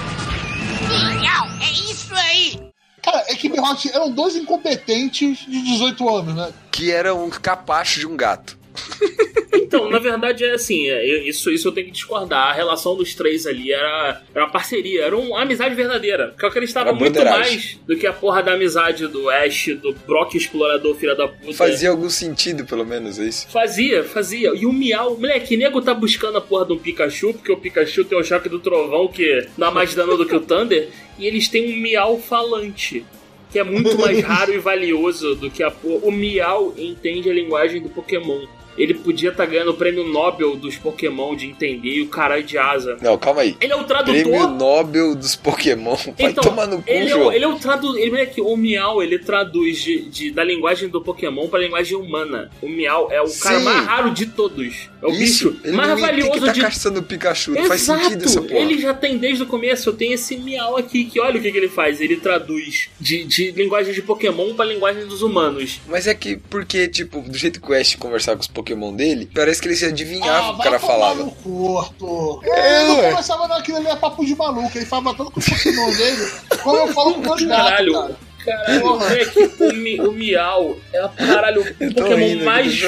Cara, a equipe Rocket eram dois incompetentes de 18 anos, né? Que era um capacho de um gato. <laughs> Então, na verdade, é assim, é, isso, isso eu tenho que discordar. A relação dos três ali era, era uma parceria, era uma amizade verdadeira. Porque eu acreditava Era muito mais do que a porra da amizade do Ash, do Brock Explorador, filha da puta. Fazia algum sentido, pelo menos, é isso. Fazia, fazia. E o Miau, moleque, nego tá buscando a porra do Pikachu, porque o Pikachu tem o choque do trovão que dá mais dano do que o Thunder, e eles têm um Miau falante. Que é muito mais <laughs> raro e valioso do que a porra. O Miau entende a linguagem do Pokémon. Ele podia estar ganhando o prêmio Nobel dos Pokémon de entender e o caralho de asa. Não, calma aí. Ele é o tradutor. Prêmio Nobel dos Pokémon. Vai Então, tomar no cu, ele, é ele é o tradu... ele, moleque, o Miau, ele traduz de, de- da linguagem do Pokémon pra linguagem humana. O Miau é o cara Sim. mais raro de todos. É o Isso, bicho mais ter valioso que tá de caçando o Pikachu. Não faz sentido essa porra. ele já tem desde o começo. Eu tenho esse miau aqui que olha o que, que ele faz. Ele traduz de, de linguagem de Pokémon pra linguagem dos humanos. Mas é que, porque, tipo, do jeito que o Ash conversava com os Pokémon dele, parece que ele se adivinhava o que o vai cara tomar falava. no Arthur. É, ele não ué. conversava naquilo ali, é papo de maluco. Ele falava tanto com o Pokémon dele, como eu falo com meus gatos, Caralho. cara. Caralho, moleque, o, mi, o Miau é o caralho, o <laughs> Eu Pokémon rindo, mais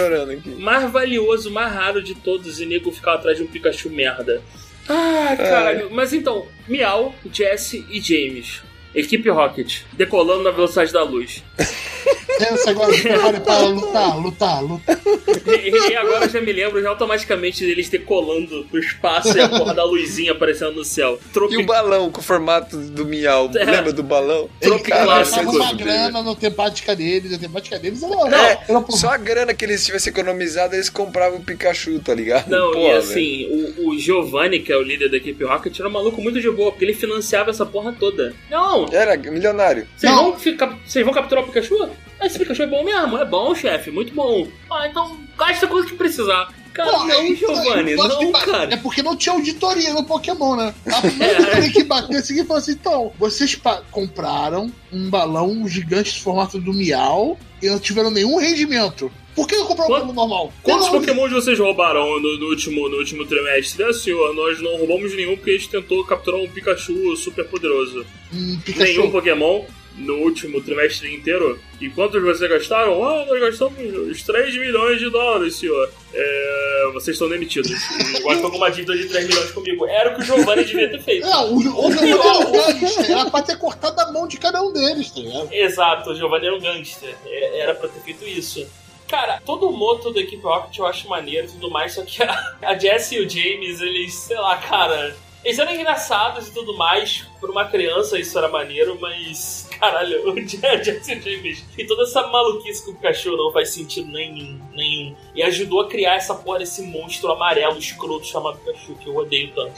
mais valioso, mais raro de todos, e nego ficava atrás de um Pikachu merda. Ah, caralho. Mas então, Miau, Jesse e James. Equipe Rocket, decolando na velocidade da luz. Pensa agora, se prepare para lutar, lutar, lutar. E, e agora eu já me lembro já automaticamente deles decolando pro espaço e a porra da luzinha aparecendo no céu. E o balão com o formato do Miau. É. Lembra do balão? Ele Tropic Caralho, clássico. gastava isso é uma grana no temática deles, a temática deles era, É, era por- só a grana que eles tivessem economizado, eles compravam o Pikachu, tá ligado? Não, Pô, e velho. assim, o, o Giovanni, que é o líder da equipe Rocket, era um maluco muito de boa, porque ele financiava essa porra toda. Não, Não, Era milionário. vocês Não. vão, ficar, vocês vão capturar o Pikachu? Esse Pikachu é bom mesmo, é bom, chefe, muito bom. Ah, então gasta quanto que precisar. Cara, Pô, não, é- Giovanni, não, ba- cara. É porque não tinha auditoria no Pokémon, né? A <laughs> primeira que tem que bater assim e falar assim: então, vocês compraram um balão gigante de formato do Miau e não tiveram nenhum rendimento. Por que não compraram um balão normal? Quantos Pokémon vocês roubaram no, no último, no último trimestre? É, senhor, nós não roubamos nenhum porque a gente tentou capturar um Pikachu super poderoso. Hum, Nenhum. Pokémon no último trimestre inteiro. E quantos vocês gastaram? Ah, nós gastamos uns 3 milhões de dólares, senhor. É, vocês estão demitidos. <laughs> Agora com uma dívida de 3 milhões comigo. Era o que o Giovanni devia ter feito. É, o, o, o Giovanni <laughs> era um gangster, era pra ter cortado a mão de cada um deles, tá ligado? Exato, o Giovanni era um gangster. É- Era pra ter feito isso. Cara, todo o moto da equipe Rocket eu acho maneiro e tudo mais, só que a, a Jessie e o James, eles, sei lá, cara. Eles eram engraçados e tudo mais. Por uma criança isso era maneiro, mas. Caralho, <laughs> o Je- a Jessie e o James. E toda essa maluquice com o cachorro não faz sentido nenhum. Nenhum. E ajudou a criar essa porra desse monstro amarelo escroto chamado cachorro, que eu odeio tanto.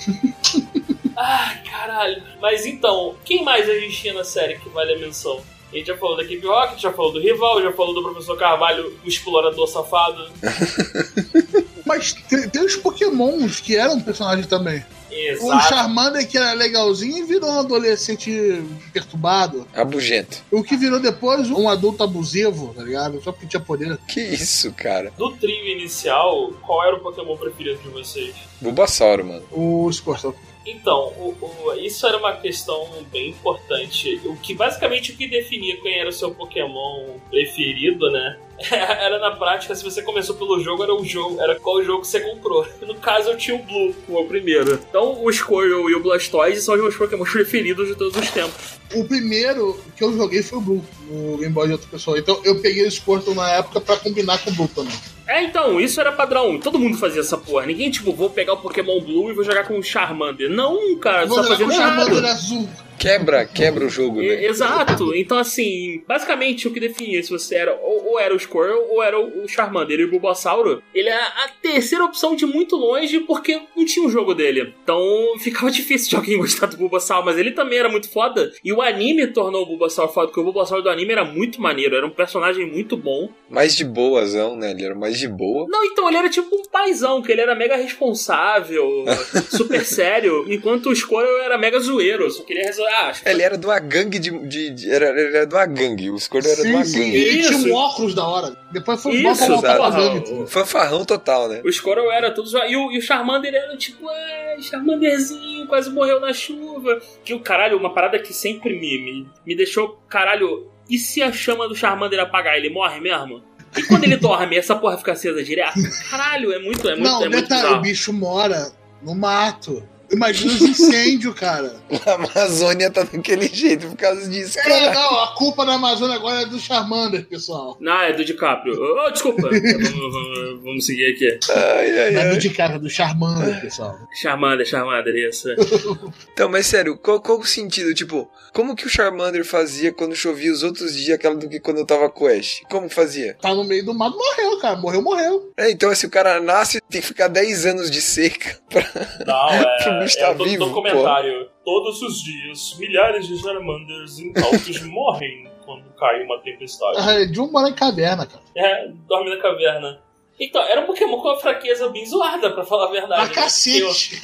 <laughs> Ai, caralho. Mas então, quem mais a gente tinha na série que vale a menção? A gente já falou da Equipe Rocket, já falou do rival, já falou do Professor Carvalho, o explorador safado. <laughs> Mas tem, tem os Pokémons que eram personagens também. O Exato. Charmander, que era legalzinho, virou um adolescente perturbado. Rabugento. O que virou depois um adulto abusivo, tá ligado? Só porque tinha poder. Que isso, cara? Do trio inicial, qual era o Pokémon preferido de vocês? Bulbasauro, mano. O Squirtle. Então, o- o- isso era uma questão bem importante. O que basicamente o que definia quem era o seu Pokémon preferido, né? <laughs> Era na prática, se você começou pelo jogo, era o jogo, era qual jogo você comprou. <laughs> No caso, eu tinha o Blue, o primeiro. Então, o Squirtle e o Blastoise são os meus Pokémon <laughs> preferidos de todos os tempos. O primeiro que eu joguei foi o Blue, no Game Boy de outra pessoa. Então eu peguei o Squirtle na época pra combinar com o Blue também. É, então, isso era padrão. Todo mundo fazia essa porra. Ninguém, tipo, vou pegar o Pokémon Blue e vou jogar com o Charmander. Não, cara, Vou você tá com fazendo o Charmander azul. Quebra, quebra o jogo, né? Exato. Então, assim, basicamente o que definia se você era ou, ou era o Squirrel ou era o, Charmander. E o Bulbasauro, ele é a terceira opção de muito longe porque não tinha um jogo dele. Então ficava <laughs> difícil de alguém gostar do Bulbasauro, mas ele também era muito foda. E o anime tornou o Bulbasauro foda, porque o Bulbasauro do anime era muito maneiro, era um personagem muito bom. Mais de boazão, né? Ele era mais de boa. Não, então ele era tipo um paizão, que ele era mega responsável, <laughs> super sério, enquanto o Squirrel era mega zoeiro, só queria resolver. Ah, que Ele era de uma gangue de. de- de- era, ele era de uma gangue. O Squirtle era de uma Sim, sim. gangue. Ele tinha um óculos da hora. Depois foi Isso, voltar pra gangue. Fanfarrão total, né? O Squirrel era zoado. E o, e o Charmander era tipo, é, Charmanderzinho, quase morreu na chuva. Que o caralho, uma parada que sempre me, me, me deixou, caralho, e se a chama do Charmander apagar, ele morre mesmo? E quando ele dorme, essa porra fica acesa direto? Caralho, é muito, é muito, Não, é muito o bicho mora no mato. Imagina os incêndios, cara. A Amazônia tá daquele jeito por causa disso, É, cara. não, a culpa da Amazônia agora é do Charmander, pessoal. Não, é do DiCaprio. Oh, desculpa. <laughs> vamos, vamos- vamos seguir aqui. Ai, ai, Não é do de cara, é do Charmander, pessoal. Charmander, Charmander, isso. <laughs> Então, mas sério, qual, qual o sentido? Tipo, como que o Charmander fazia quando chovia os outros dias, aquela do que quando eu tava com o Ash? Como fazia? Tá no meio do mato, morreu, cara. Morreu, morreu. É, então, se o cara nasce, tem que ficar 10 anos de seca pra. Não, <laughs> Pro bicho tá é todo, vivo, comentário. Todos os dias, milhares de Charmanders incautos <laughs> morrem quando cai uma tempestade. Ah, De um mora em caverna, cara. É, dorme na caverna. Então, era um Pokémon com uma fraqueza bem zoada, pra falar a verdade. Pra cacete.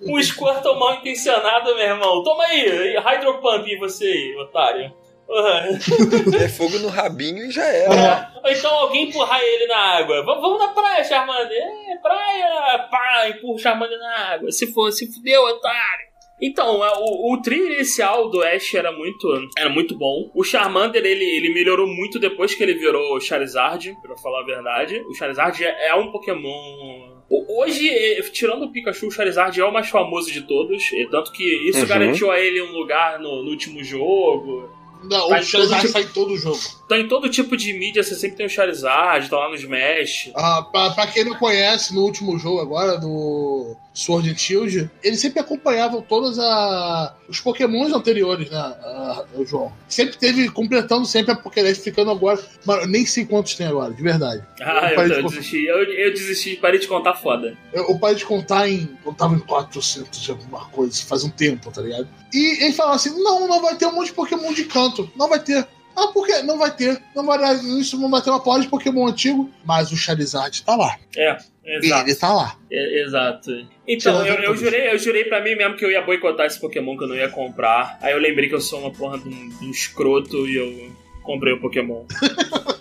Um Squirtle mal intencionado, meu irmão. Toma aí, Hydro Pump em você aí, otário. Uhum. É fogo no rabinho e já era. Ou então alguém empurrar ele na água. V- vamos na praia, Charmander. É, praia. Pá, empurra o Charmander na água. Se for, se fudeu, otário. Então, é, o, o trio inicial do Ash era muito, era muito bom. O Charmander, ele, ele melhorou muito depois que ele virou Charizard, pra falar a verdade. O Charizard é, é um Pokémon... Hoje, eh, tirando o Pikachu, o Charizard é o mais famoso de todos. Tanto que isso Uhum. garantiu a ele um lugar no, no último jogo. Não, o Charizard tipo- sai em todo jogo. Então, em todo tipo de mídia, você sempre tem o Charizard, tá lá no Smash. Ah, pra, pra quem não conhece, no último jogo agora, do Sword and Shield, eles sempre acompanhavam todos a, os pokémons anteriores, né, a- o João. Sempre teve, completando sempre a Pokédex, ficando agora, eu nem sei quantos tem agora, de verdade. Ah, eu, eu contar. desisti. Eu, eu desisti, parei de contar foda. Eu, eu parei de contar em. Eu tava em 400 de alguma coisa, faz um tempo, tá ligado? E ele falava assim: não, não vai ter um monte de Pokémon de canto. Não vai ter. Ah, por quê? Não vai ter. Não vai dar isso, não vai ter uma porra de Pokémon antigo. Mas o Charizard tá lá. É, exato. Ele tá lá. É, exato. Então, eu, eu jurei, eu jurei pra mim mesmo que eu ia boicotar esse Pokémon que eu não ia comprar. Aí eu lembrei que eu sou uma porra de um, de um escroto e eu comprei o Pokémon. <laughs>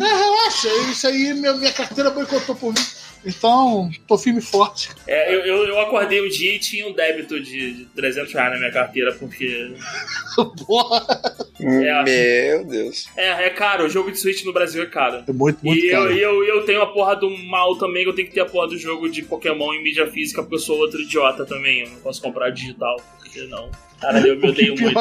É, relaxa, isso aí minha, minha carteira boicotou por mim. Então, tô firme e forte. É, eu, eu, eu acordei o dia e tinha um débito de, de 300 reais na minha carteira, porque. <laughs> Porra, É. Meu Deus. É, é caro, o jogo de Switch no Brasil é caro. é muito, muito E eu, caro. e eu, eu tenho a porra do mal também, que eu tenho que ter a porra do jogo de Pokémon em mídia física, porque eu sou outro idiota também. Eu não posso comprar digital, porque não. Caralho, eu me odeio muito.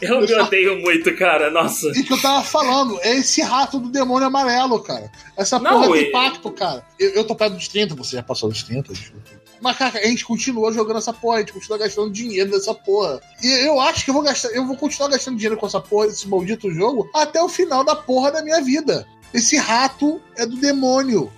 Eu me odeio muito, cara. Nossa. E que eu tava falando, é esse rato do demônio amarelo, cara. Essa Não, porra e- do impacto, cara. Eu, eu tô perto dos 30, você já passou dos 30. desculpa. Mas, cara, a gente continua jogando essa porra, a gente continua gastando dinheiro nessa porra. E eu acho que eu vou gastar, eu vou continuar gastando dinheiro com essa porra, esse maldito jogo, até o final da porra da minha vida. Esse rato é do demônio.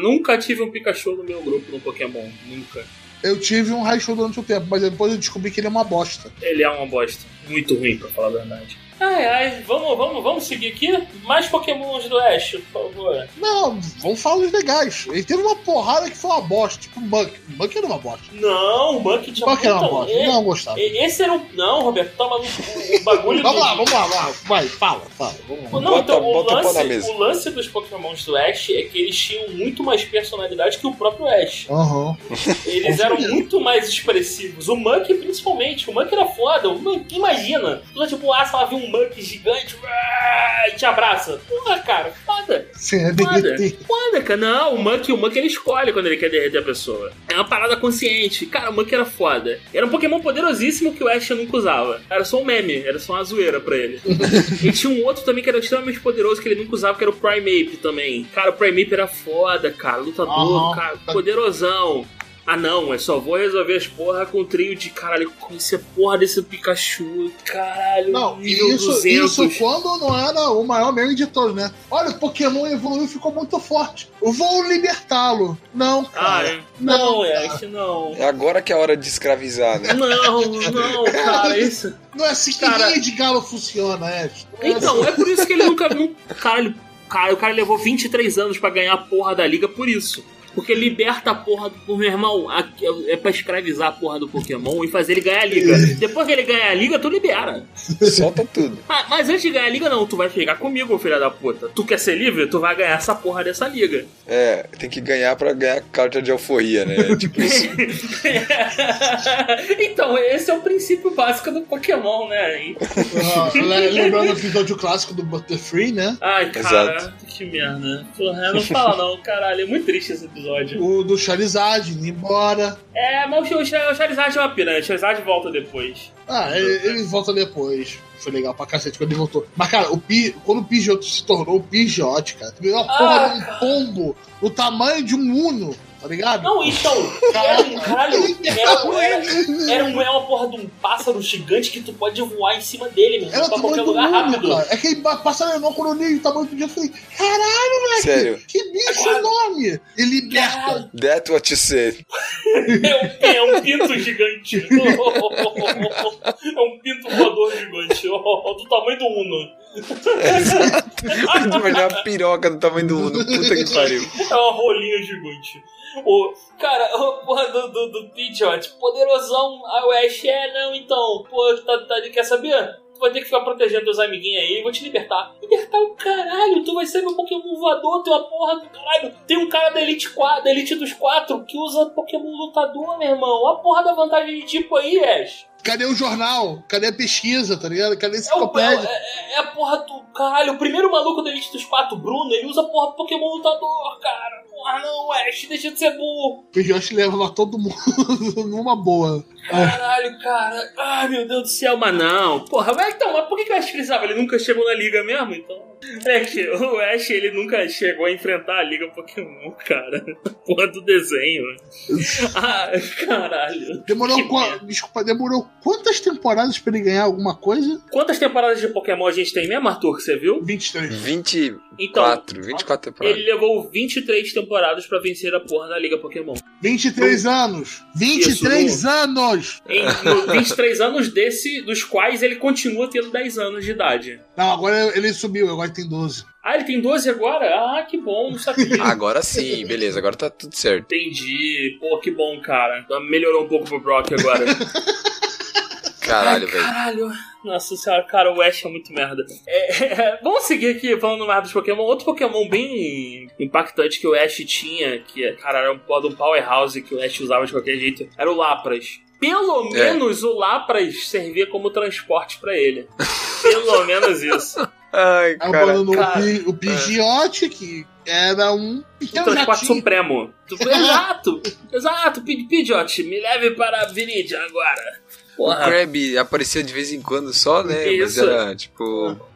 Nunca tive um Pikachu no meu grupo no Pokémon. Nunca. Eu tive um Raichu durante um tempo, mas depois eu descobri que ele é uma bosta. Ele é uma bosta. Muito ruim, pra falar a verdade. Ai, ai, vamos, vamos, vamos seguir aqui? Mais Pokémons do Ash, por favor. Não, vamos falar dos legais. Ele teve uma porrada que foi uma bosta, tipo o Buck. O Buck era uma bosta. Não, o Buck tinha O Buck era uma bosta. e- Não gostava. Esse era o. Não, Roberto, toma no o bagulho <laughs> Vamos do- lá, vamos lá, vamos lá. Vai, fala, fala. Vamos lá. Não, Bota- então, o, bota o lance, mesa. o lance dos Pokémons do Ash é que eles tinham muito mais personalidade que o próprio Ash. Aham. Eles eram muito mais expressivos. O Munk, principalmente. O Munk era foda. O imagina. Tá tipo, ah, só vê um Munk gigante e te abraça. Porra, cara, foda. É Foda. Foda, cara. Não, o Munk, o Munk ele escolhe quando ele quer derreter a pessoa. É uma parada consciente. Cara, o Munk era foda. Era um Pokémon poderosíssimo que o Ash nunca usava. Era só um meme, era só uma zoeira pra ele. <laughs> e tinha um outro também que era extremamente poderoso que ele nunca usava, que era o Primeape também. Cara, o Primeape era foda, cara. Lutador, Aham. cara, poderosão. Ah não, eu só vou resolver as porra com um trio de caralho, conhecer porra desse Pikachu, caralho, Não, isso, 200. isso quando não era o maior meme de todos, né? Olha, o Pokémon evoluiu e ficou muito forte. Eu vou libertá-lo. Não, Ah, cara. é. não, Não, é, que não. É agora que é a hora de escravizar, né? Não, não, cara, isso. Não é assim que Cara- linha de galo funciona, é. Então, é por isso que ele nunca. não- Caralho, cara, o cara levou 23 anos pra ganhar a porra da liga por isso. Porque liberta a porra do meu irmão. a- É pra escravizar a porra do Pokémon e fazer ele ganhar a liga. <laughs> Depois que ele ganhar a liga, tu libera. Solta tudo. Ah, mas antes de ganhar a liga, não, tu vai ficar comigo, filha da puta. Tu quer ser livre? Tu vai ganhar essa porra dessa liga. É, tem que ganhar pra ganhar carta de alforria, né? Tipo isso. <laughs> então, esse é o princípio básico do Pokémon, né? Ah, le- Lembrando o episódio clássico do Butterfree, né? Ai, cara, Exato. que merda. Porra, não fala não, caralho. É muito triste esse episódio. O do Charizard indo embora. É, mas o, Char- o Charizard é uma piranha. O Charizard volta depois. Ah, ele, ele volta depois. Foi legal pra cacete quando ele voltou. Mas, cara, o Pi, quando o Pidgeot se tornou o Pidgeot, cara, virou a porra de um pombo o tamanho de um Uno, tá ligado? Não, então, <laughs> era um caralho. <laughs> Era, um- era, era, um, é uma porra de um pássaro gigante que tu pode voar em cima dele, meu Era pra qualquer tamanho do lugar Uno, rápido. cara. É que ele passa não quando eu li o tamanho do dia, eu falei, caralho, moleque, Sério. que bicho Caralho. enorme! Ele liberta. Caralho. That's what you say. <laughs> É um, é um pinto gigante. É um pinto voador gigante. Do tamanho do Uno. Imaginar uma piroca do tamanho do Uno. Puta que pariu. É uma rolinha gigante. O, cara, o porra do, do, do Pidgeot, poderosão. A Ash é, não, então. Pô, tá, tá, quer saber? Tu vai ter que ficar protegendo teus amiguinhos aí, vou te libertar. Libertar o caralho, tu vai ser meu Pokémon voador, tem uma porra do caralho. Tem um cara da Elite 4, da Elite dos 4, que usa Pokémon lutador, meu irmão. A porra da vantagem de tipo aí, Ash. Cadê o jornal? Cadê a pesquisa, tá ligado? Cadê a É, o, enciclopédia? é, é a porra do. Caralho, o primeiro maluco da Elite dos 4, Bruno, ele usa a porra do Pokémon lutador, cara. Porra, não, Ash, deixa de ser burro. O Pidgeot leva lá todo mundo <laughs> numa boa. Caralho, cara. Ai, meu Deus do céu, mas não. Porra, mas então, mas por que, que o Ash precisava? Ele nunca chegou na liga mesmo, então. É que o Ash, ele nunca chegou a enfrentar a Liga Pokémon, cara. <laughs> Porra do desenho. Ah, caralho. Demorou, Que qua- merda. desculpa, demorou quantas temporadas pra ele ganhar alguma coisa? Quantas temporadas de Pokémon a gente tem mesmo, Arthur, que você viu? 23. 24, Então, 24 temporadas. ele levou 23 temporadas pra vencer a porra da Liga Pokémon. 23 anos! 23 anos! Em no 23 anos desse, dos quais ele continua tendo 10 anos de idade. Não, agora ele subiu, agora tem 12. Ah, ele tem 12 agora? Ah, que bom, não sabia. <laughs> Agora sim, beleza, agora tá tudo certo. Entendi. Pô, que bom, cara. Então, Melhorou um pouco pro Brock agora. <laughs> Caralho, velho. Caralho. Nossa senhora, cara, o Ash é muito merda. É, é, vamos seguir aqui falando mais dos Pokémon. Outro Pokémon bem impactante que o Ash tinha, que, cara, era um, um powerhouse que o Ash usava de qualquer jeito, era o Lapras. Pelo É. menos o Lapras servia como transporte pra ele. Pelo <laughs> menos isso. Ai, cara. abandonou cara. o, Pi- o Pidgeot, que era um O pequeno transporte gatinho. supremo. <laughs> Exato! Exato, Pid- Pidgeot, me leve para a Viridian agora. O Porra. Krabby aparecia de vez em quando só, né? Mas Isso. era tipo.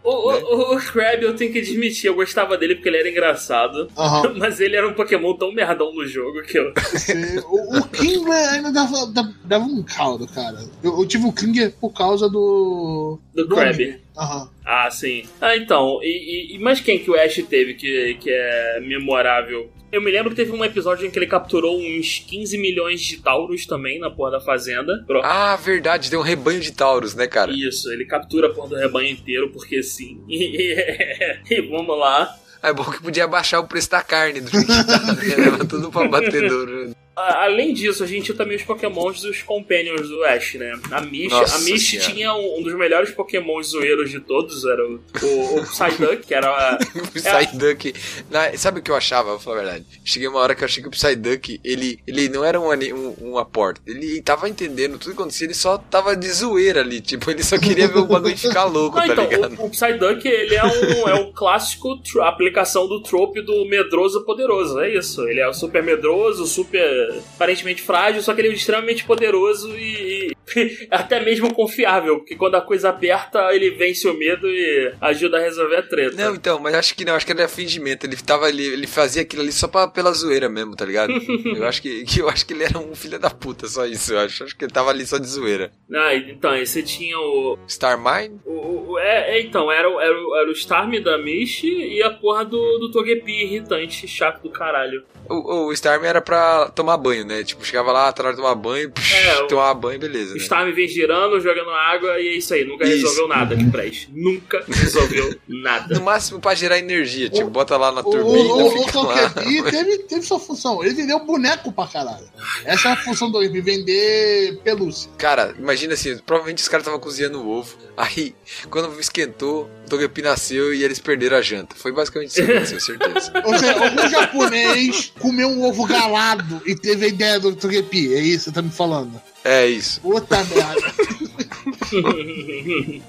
O, o, o Crab, eu tenho que admitir, eu gostava dele porque ele era engraçado. <laughs> Mas ele era um Pokémon tão merdão no jogo que eu. <laughs> O, o Kingler ainda dava, dava, dava um caldo, cara. Eu, eu tive o Klinger por causa do. Do Crab. amigo. Aham. Ah, sim. Ah, então. E, e, mais quem que o Ash teve que, que é memorável? Eu me lembro que teve um episódio em que ele capturou uns 15 milhões de Tauros também na porra da fazenda. Pro- Ah, verdade, tem um rebanho de Tauros, né, cara? Isso, ele captura a porra do rebanho inteiro porque sim. <laughs> E, vamos lá. É bom que podia baixar o preço da carne do <laughs> que tá, né? Leva tudo pra batedor. Além disso, a gente tinha também os pokémons dos companions do Ash, né? A Mish, Nossa a Mish Senhora. tinha um, um dos melhores pokémons zoeiros de todos, era o, o, o Psyduck, que era... <laughs> O Psyduck. Na- sabe o que eu achava? Vou falar a verdade. Cheguei uma hora que eu achei que o Psyduck, ele, ele não era um, um, um aporte. Ele tava entendendo tudo que acontecia, ele só tava de zoeira ali. Tipo, ele só queria ver o bagulho ficar louco, Não, tá então, ligado? o, o Psyduck, ele é um, é um clássico aplicação do trope do medroso poderoso, é isso. Ele é o super medroso, super aparentemente frágil, só que ele é extremamente poderoso e, e <laughs> até mesmo confiável, porque quando a coisa aperta, ele vence o medo e ajuda a resolver a treta. Não, então, mas acho que não, acho que era fingimento. Ele tava ali, ele fazia aquilo ali só pra, pela zoeira mesmo, tá ligado? <laughs> eu acho que, que <laughs> eu acho que ele era um filho da puta, só isso, eu acho. Acho que ele tava ali só de zoeira. Ah, então, aí você tinha o. Starmine? o, o- é, é, então, era, o- era, era o Starmie da Mish e a porra do, do Togepi irritante, chato do caralho. O, o era pra tomar banho, né? Tipo, chegava lá, de tomar banho, psh, É, o- tomava banho, beleza. O Né? Starmie vem girando, jogando água e é isso aí. Nunca Isso. resolveu nada que preste. Nunca resolveu nada. No máximo pra gerar energia, tipo, O- bota lá na O, turbina, o, o, o fica lá. Togepi teve, teve sua função. Ele vendeu boneco pra caralho. Essa é a função do Togepi, vender pelúcia. Cara, imagina assim, provavelmente os caras estavam cozinhando o ovo, aí quando esquentou, o Togepi nasceu e eles perderam a janta. Foi basicamente isso que aconteceu, certeza. <laughs> Ou seja, algum japonês comeu um ovo galado e teve a ideia do Togepi. É isso que você tá me falando. É isso. Puta merda.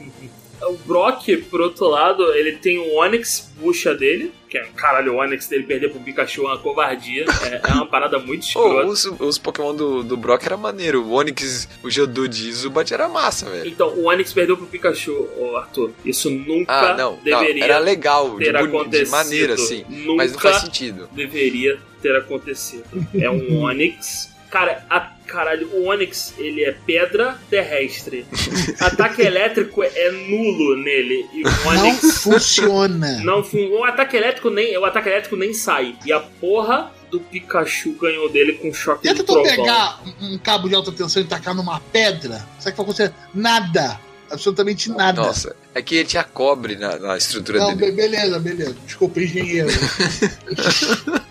<laughs> O Brock, por outro lado, ele tem o Onix bucha dele, que é caralho, o Onix dele perder pro Pikachu é uma covardia. É, é uma parada muito escrota. os, os Pokémon do, do Brock era maneiro. O Onix, o Geodude e o Zubat era massa, velho. Então, o Onix perdeu pro Pikachu, ô Arthur. Isso nunca Ah, não, não. deveria Era legal, de, ter de acontecido. maneira, assim. Nunca Mas não faz sentido. deveria ter acontecido. É um Onix. Cara, a, caralho, o Onix, ele é pedra terrestre. <laughs> Ataque elétrico é nulo nele. E o Não Onix funciona. <laughs> não fun- o ataque elétrico nem, o ataque elétrico nem sai. E a porra do Pikachu ganhou dele com choque Tenta de tu trovão. pegar um cabo de alta tensão e tacar numa pedra. Sabe o que vai acontecer? Nada. Absolutamente nada. Nossa, é que ele tinha cobre na, na estrutura Não, dele. be- beleza, beleza. Desculpa, engenheiro. <laughs>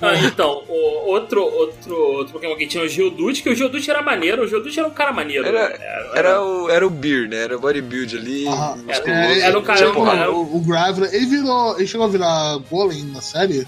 Ah, então, o outro, outro, outro Pokémon que tinha o Geodude, que o Geodude era maneiro, o Geodude era um cara maneiro. Era- Era- Era o, era o Beer, né? Era o bodybuild ali. Musculoso, É, era um cara- era porrada. cara- o, o Graveler, ele virou. Ele chegou a virar Golem na série?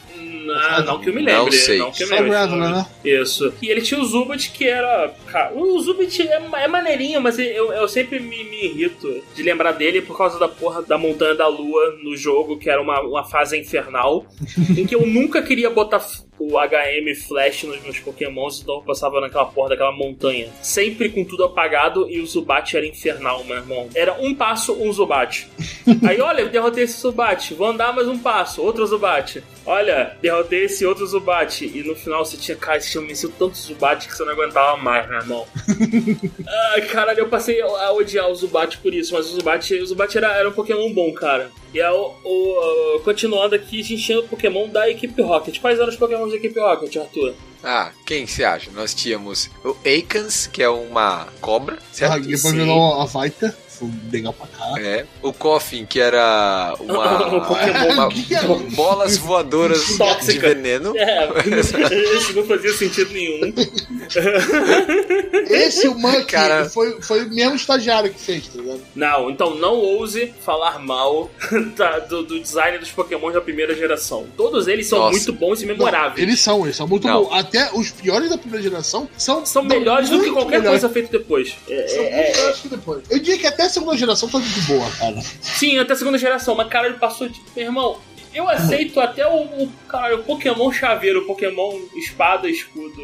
Não, não que eu me Não lembre. sei. Não que eu me lembre. Graveler, né? Isso. E ele tinha o Zubat que era. Cara, o Zubat é, é maneirinho, mas eu, eu sempre me, me irrito de lembrar dele por causa da porra da Montanha da Lua no jogo, que era uma, uma fase infernal, <laughs> em que eu nunca queria botar o HM Flash nos meus pokémons, então eu passava naquela porra daquela montanha. Sempre com tudo apagado e o Zubat era infernal, meu irmão. Era um passo, um Zubat. <laughs> Aí, olha, derrotei esse Zubat, vou andar mais um passo, outro Zubat. Olha, derrotei esse outro Zubat. E no final você tinha, cara, você tinha vencido tanto Zubat que você não aguentava mais, meu irmão. Ai, <laughs> caralho, eu passei a odiar o Zubat por isso, mas o Zubat, o Zubat era, era um Pokémon bom, cara. E é o, continuando aqui, a gente tinha o Pokémon da equipe Rocket. Quais eram os Pokémon da equipe Rocket, Arthur? Ah, quem você acha? Nós tínhamos o Akans, que é uma cobra, Ah, certo? depois Sim. virou a Vita. Foi legal pra caralho. É. O Coffin, que era <laughs> O uma, Pokémon. uma- Que bolas <laughs> voadoras de Tóxica. veneno. É, <laughs> isso não fazia sentido nenhum. Esse, o Monkey, Cara. foi, foi o mesmo estagiário que fez, tá ligado? Não, então não ouse falar mal da- do, do design dos Pokémon da primeira geração. Todos eles são Nossa. muito bons e memoráveis. Eles são, eles são muito Não. bons. Até os piores da primeira geração são, São melhores do que qualquer melhores. coisa feita depois. É, São é- muito é- melhores que depois. Eu diria que até a segunda geração tá muito boa, cara. sim, até a segunda geração, mas cara, ele passou de. Meu irmão, eu aceito até o, o, cara, o Pokémon chaveiro, o Pokémon espada, escudo.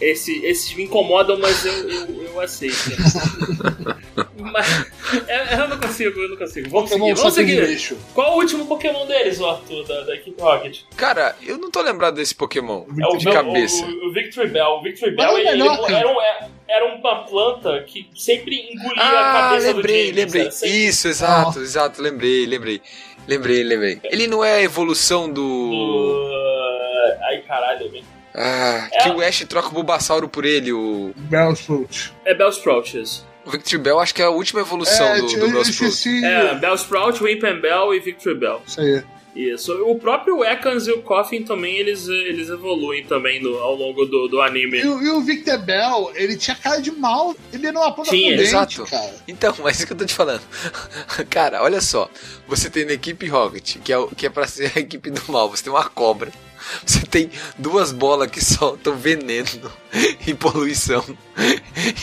Esse, esses me incomodam, mas eu, eu, eu aceito. <laughs> mas é, eu não consigo, eu não consigo. Vamos Pokémon seguir, vamos seguir. lixo. Qual o último Pokémon deles, o Arthur, da, da equipe Rocket? Cara, eu não tô lembrado desse Pokémon É o, de cabeça. o, o Victory Bell. O Victory Bell é ele, melhor, ele era, um- é- era uma planta que sempre engolia a Ah, cabeça lembrei, do James. lembrei. sempre Isso, exato, exato, lembrei, lembrei. Lembrei, lembrei. Ele não é a evolução do. do- Ai, caralho, velho. Ah, É. que o Ash troca o Bulbasauro por ele, o. Bellsprout. É Bellsprouts. O Victory Bell acho que é a última evolução do, tio, do eu Bellsprout. É, Bellsprout, Wimpembell e Victory Bell. Isso aí. Isso. O próprio Ekans e o Coffin também, eles, eles evoluem também no- ao longo do, do E, anime. o- e o Victor Bell, ele tinha cara de mal. Ele era uma ponta Tinha, com dente, exato. cara. Então, <laughs> mas isso que eu tô te falando. <laughs> Cara, olha só. Você tem na equipe Rocket, que é, que é pra ser a equipe do mal, você tem uma cobra. Você tem duas bolas que soltam veneno <laughs> e poluição.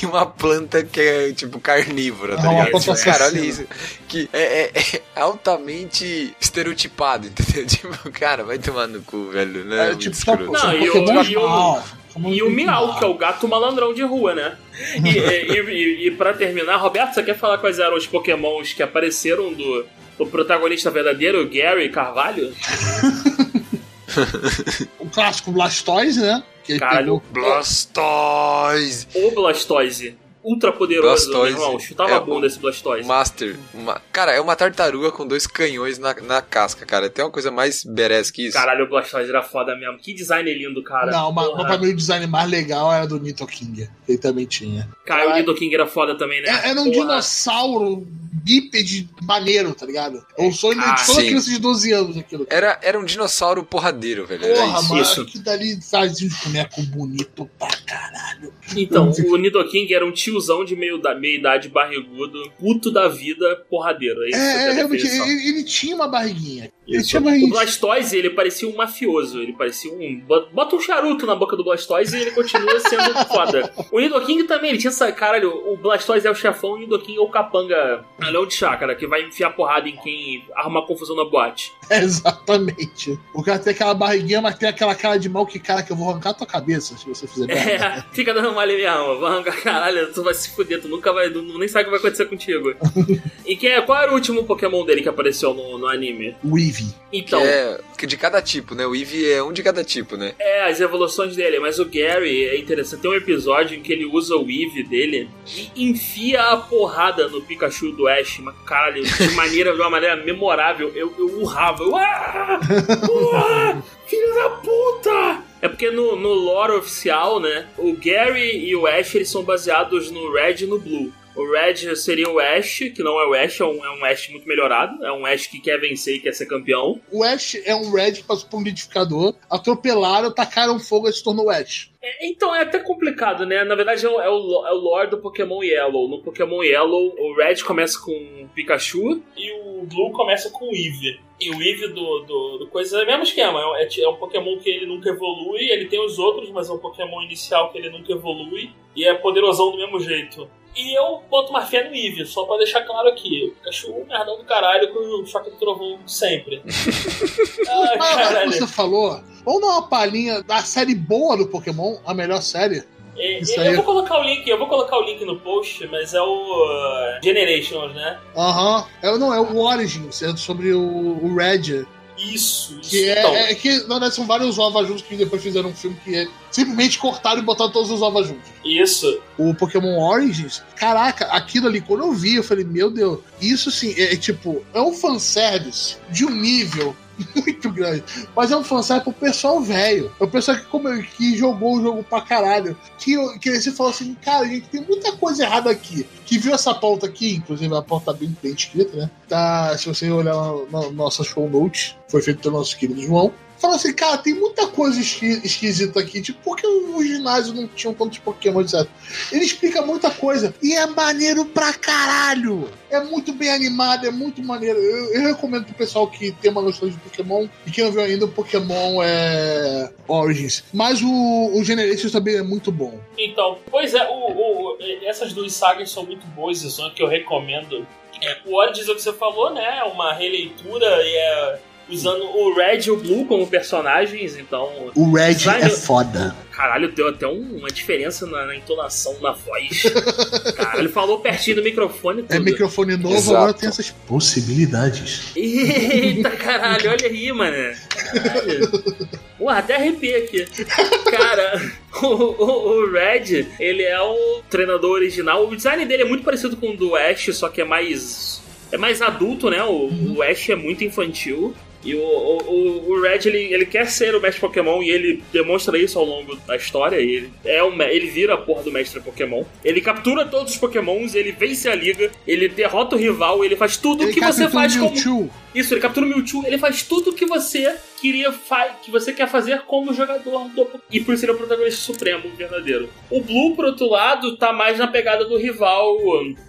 E uma planta que é tipo carnívora, tá ligado? Tipo, cara, olha isso. Que é, é- é altamente estereotipado, entendeu? <laughs> Tipo, cara, vai tomar no cu, velho. Né? É, tipo, escroto. Não, e o- e o- E Miau, que é o gato malandrão de rua, né? <laughs> E, e, e, e pra terminar, Roberto, você quer falar quais eram os pokémons que apareceram do, do protagonista verdadeiro, Gary Carvalho? <laughs> O clássico Blastoise, né? Que ele Caralho. pegou- Blastoise! O Blastoise. Ultra poderoso, meu Blastoise. irmão. Chutava É, a bunda esse Blastoise. Master. Uma... Cara, é uma tartaruga com dois canhões na, na casca, cara. Tem uma coisa mais badass que isso. Caralho, o Blastoise era foda mesmo. Que design lindo, cara. Não, mas, Porra. mas pra mim o design mais legal era do Nito King. Ele também tinha. Cara, o Nidoking era foda também, né? É- Era um Porra. dinossauro bípede maneiro, tá ligado? O sonho Ah, de toda sim. criança de 12 anos aquilo. Era, era um dinossauro porradeiro, velho. Porra, isso. mano, isso. que dali fazia um boneco bonito pra caralho. Então, <laughs> o Nidoking era um tiozão de meio da, meia idade barrigudo, puto da vida, porradeiro. É isso É, é realmente, ele, ele tinha uma barriguinha. Ele Isso. tinha O. Blastoise, ele parecia um mafioso. Ele parecia um. Bota um charuto na boca do Blastoise e ele continua <laughs> sendo foda. O Nidoking também, ele tinha essa. Caralho, o Blastoise é o chefão o Nidoking é o capanga anão de chácara, que vai enfiar porrada em quem arruma confusão na boate. É, <laughs> exatamente. O cara tem aquela barriguinha, mas tem aquela cara de mal que, cara, que eu vou arrancar a tua cabeça se você fizer merda. É, <laughs> fica dando mole mesmo. Vai arrancar, caralho, tu vai se fuder, tu nunca vai. tu nem sabe o que vai acontecer contigo. e quem é, qual era o último Pokémon dele que apareceu no, no anime? O Eevee. Então. Que é que de cada tipo, né? O Eevee é um de cada tipo, né? É, as evoluções dele, mas o Gary é interessante. Tem um episódio em que ele usa o Eevee dele e enfia a porrada no Pikachu do Ash, mas caralho, de <laughs> maneira, de uma maneira memorável. Eu, eu urrava. Eu, ah! Ah! Filho da puta! É porque no, no lore oficial, né? O Gary e o Ash eles são baseados no Red e no Blue. O Red seria o Ash, que não é o Ash, é um, é um Ash muito melhorado. É um Ash que quer vencer e quer ser campeão. O Ash é um Red que passou por um identificador, atropelaram, tacaram fogo e se tornou Ash. É, Então é até complicado, né? Na verdade é o, é o, é o lore do Pokémon Yellow. No Pokémon Yellow, o Red começa com o Pikachu e o Blue começa com o Eevee. E o Eevee do, do, do coisa é o mesmo esquema. É, é, é um Pokémon que ele nunca evolui, ele tem os outros, mas é um Pokémon inicial que ele nunca evolui. E é poderosão do mesmo jeito. E eu boto uma fé no Eevee, só pra deixar claro aqui. O Pikachu é um merdão do caralho com o choque do trovão sempre. <laughs> Ah, caralho. você falou, Vamos dar uma palhinha da série boa do Pokémon, a melhor série. É, eu vou colocar o link, eu vou colocar o link no post, mas é o uh, Generations, né? Aham. É, não, é o Origins, é sobre o, o Red. Isso, isso. Que é, então, é que, na verdade, são vários ovos juntos que depois fizeram um filme que é simplesmente cortaram e botaram todos os ovos juntos. Isso. O Pokémon Origins, caraca, aquilo ali, quando eu vi, eu falei, meu Deus, isso sim, é, é tipo, é um fanservice de um nível muito grande. Mas é um fanservice pro pessoal velho. É o pessoal que, como que jogou o jogo pra caralho. Que, que você falou assim, cara, gente, tem muita coisa errada aqui. Que viu essa pauta aqui, inclusive a pauta bem, bem escrita, né? Tá, se você olhar na, na nossa show notes, foi feito pelo nosso querido João. Fala assim, cara, tem muita coisa esqui- esquisita aqui. Tipo, por que os ginásios não tinham tantos Pokémon, etc. Ele explica muita coisa. E é maneiro pra caralho. É muito bem animado, é muito maneiro. Eu, eu recomendo pro pessoal que tem uma noção de Pokémon e que não viu ainda o Pokémon é, Origins. Mas o, o Generations também é muito bom. Então, pois é, o, o- essas duas sagas são muito boas e são que eu recomendo. É, o Origins é o que você falou, né? É uma releitura e é usando o Red e o Blue como personagens, então. O Red Design- é foda. Caralho, deu até um- uma diferença na, na entonação na voz. Caralho, falou pertinho do microfone. É tudo. microfone novo, Exato. agora tem essas possibilidades. Eita caralho, olha aí, mano. Caralho. Porra, até arrepiei aqui. Cara, o, o- o Red, ele é o treinador original. O design dele é muito parecido com o do Ash, só que é mais. É mais adulto, né? O, o Ash é muito infantil. E o, o, o- Red, ele, ele quer ser o mestre Pokémon e ele demonstra isso ao longo da história. Ele, é me- ele vira a porra do mestre Pokémon. Ele captura todos os Pokémons, ele vence a liga, ele derrota o rival, ele faz tudo o que você faz como. Isso, ele captura o Mewtwo, ele faz tudo o que você queria que você quer fazer como jogador do e por ser o protagonista supremo verdadeiro. O Blue, por outro lado, tá mais na pegada do rival,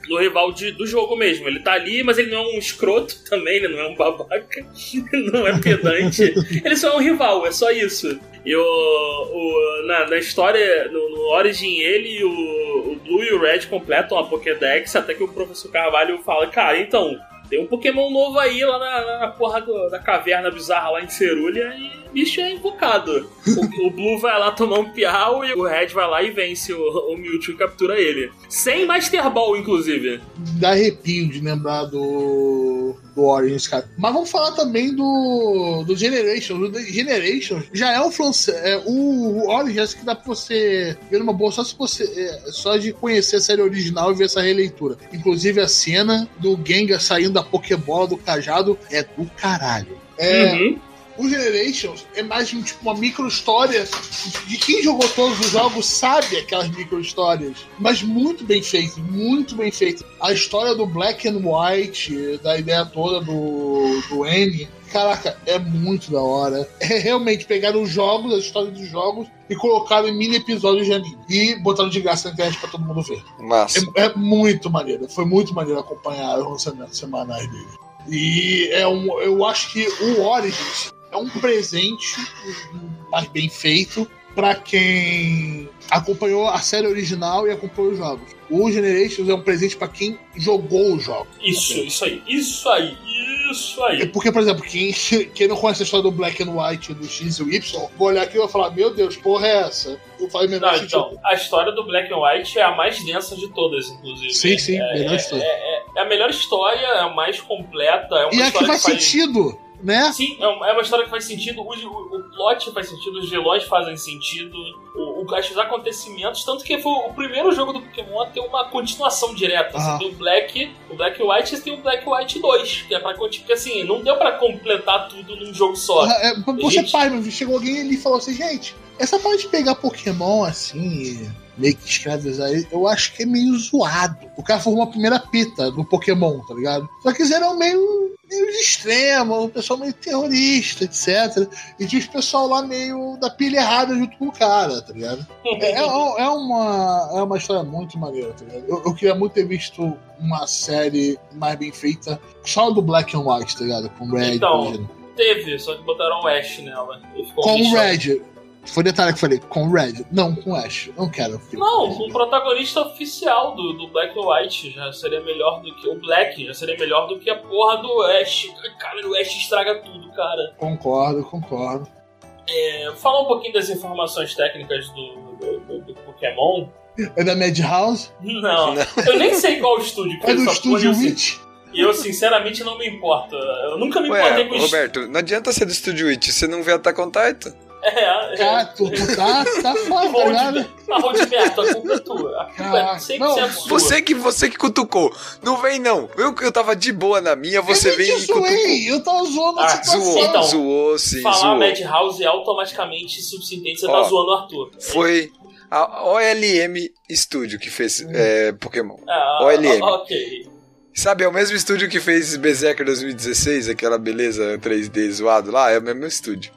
do rival de- do jogo mesmo. Ele tá ali, mas ele não é um escroto <laughs> também, ele não é um babaca, <laughs> não é pedante. ele só é um rival, é só isso. E o, o- na, na história, no, no Origin, ele o, o Blue e o Red completam a Pokédex até que o professor Carvalho fala, cara, então, tem um Pokémon novo aí lá na, na porra do- da caverna bizarra lá em Cerulha e o bicho é invocado. O, o Blue vai lá tomar um piau e o Red vai lá e vence o, o Mewtwo e captura ele. Sem Master Ball, inclusive. Dá arrepio de lembrar do, do Origins, cara. Mas vamos falar também do, do Generations. O Generations já é um france, é, o, o Origins que dá pra você ver numa boa só se você é, só de conhecer a série original e ver essa releitura. Inclusive a cena do Gengar saindo da Pokébola do cajado é do caralho. É, Uhum. O Generations é mais um, tipo, uma micro história de quem jogou todos os jogos sabe aquelas micro histórias, mas muito bem feito, muito bem feito. A história do Black and White, da ideia toda do, do N, caraca, é muito da hora. É realmente pegaram os jogos, a história dos jogos e colocaram em mini episódios de anime e botaram de graça na internet pra todo mundo ver. Massa. É, é muito maneiro. Foi muito maneiro acompanhar os lançamentos semanais dele. E é um, eu acho que o Origins é um presente, mas bem feito, pra quem acompanhou a série original e acompanhou os jogos. O Generations é um presente pra quem jogou os jogos. Isso, isso aí, isso aí, isso É aí. porque, por exemplo, quem, quem não conhece a história do Black and White, do X e o Y, vou olhar aqui e vai falar: Meu Deus, porra é essa? Eu falei menor Não, então, a história do Black and White é a mais densa de todas, inclusive. Sim, sim, é, melhor é, história. É, é a melhor história, é a mais completa, é uma E é que história faz sentido, né? Sim, é uma, é uma história que faz sentido, o, o, o plot faz sentido, os vilões fazem sentido, o, o, os acontecimentos, tanto que foi o primeiro jogo do Pokémon a ter uma continuação direta. Aham. Você tem o Black, o Black White e tem o Black White 2, que é pra continuar. Porque assim, não deu pra completar tudo num jogo só. É, você Gente. pai, chegou alguém ali e falou assim, gente, essa parte de pegar Pokémon assim, meio que escravizar ele, eu acho que é meio zoado. O cara formou a primeira pita do Pokémon, tá ligado? Só que eles eram meio, meio de extrema, o pessoal meio terrorista, etc. E tinha os pessoal lá meio da pilha errada junto com o cara, tá ligado? É, é, é uma, é uma história muito maneira, tá ligado? Eu, eu queria muito ter visto uma série mais bem feita só do Black and White, tá ligado? Com Red, Então. Teve, só que botaram o Ash nela. Com o. Red. Foi detalhe que eu falei, com o Red. Não, com o Ash. Não quero. filho. Não, com o protagonista oficial do, do Black and White já seria melhor do que. O Black já seria melhor do que a porra do Ash. Cara, o Ash estraga tudo, cara. Concordo, concordo. É, falar um pouquinho das informações técnicas do, do, do- do Pokémon. É da Madhouse? Não, eu nem sei qual estúdio que É do. Estúdio e eu, Witch? E eu, sinceramente, não me importo. Eu nunca me Ué, importei com. Roberto, não adianta ser do Studio It, você não vê Attack on Titan? É, é. Cara, tu, tu tá, tá foda, <laughs> tá ligado? Mas, Roberto, a culpa é tua. A culpa é Caraca, 100% não, sua. Você que, você que cutucou. Não vem não. Eu que eu tava de boa na minha, você eu vem e cutucou. zoei, eu tava zoando Ah. Zoou, Então, zoou, sim, Falar zoou. Madhouse é automaticamente subsintente, você Ó, tá zoando o Arthur. Foi a OLM Studio que fez é, Pokémon. Ah, OLM. Ok. Sabe, é o mesmo estúdio que fez Berserker 2016, aquela beleza 3D zoado lá, é o mesmo estúdio.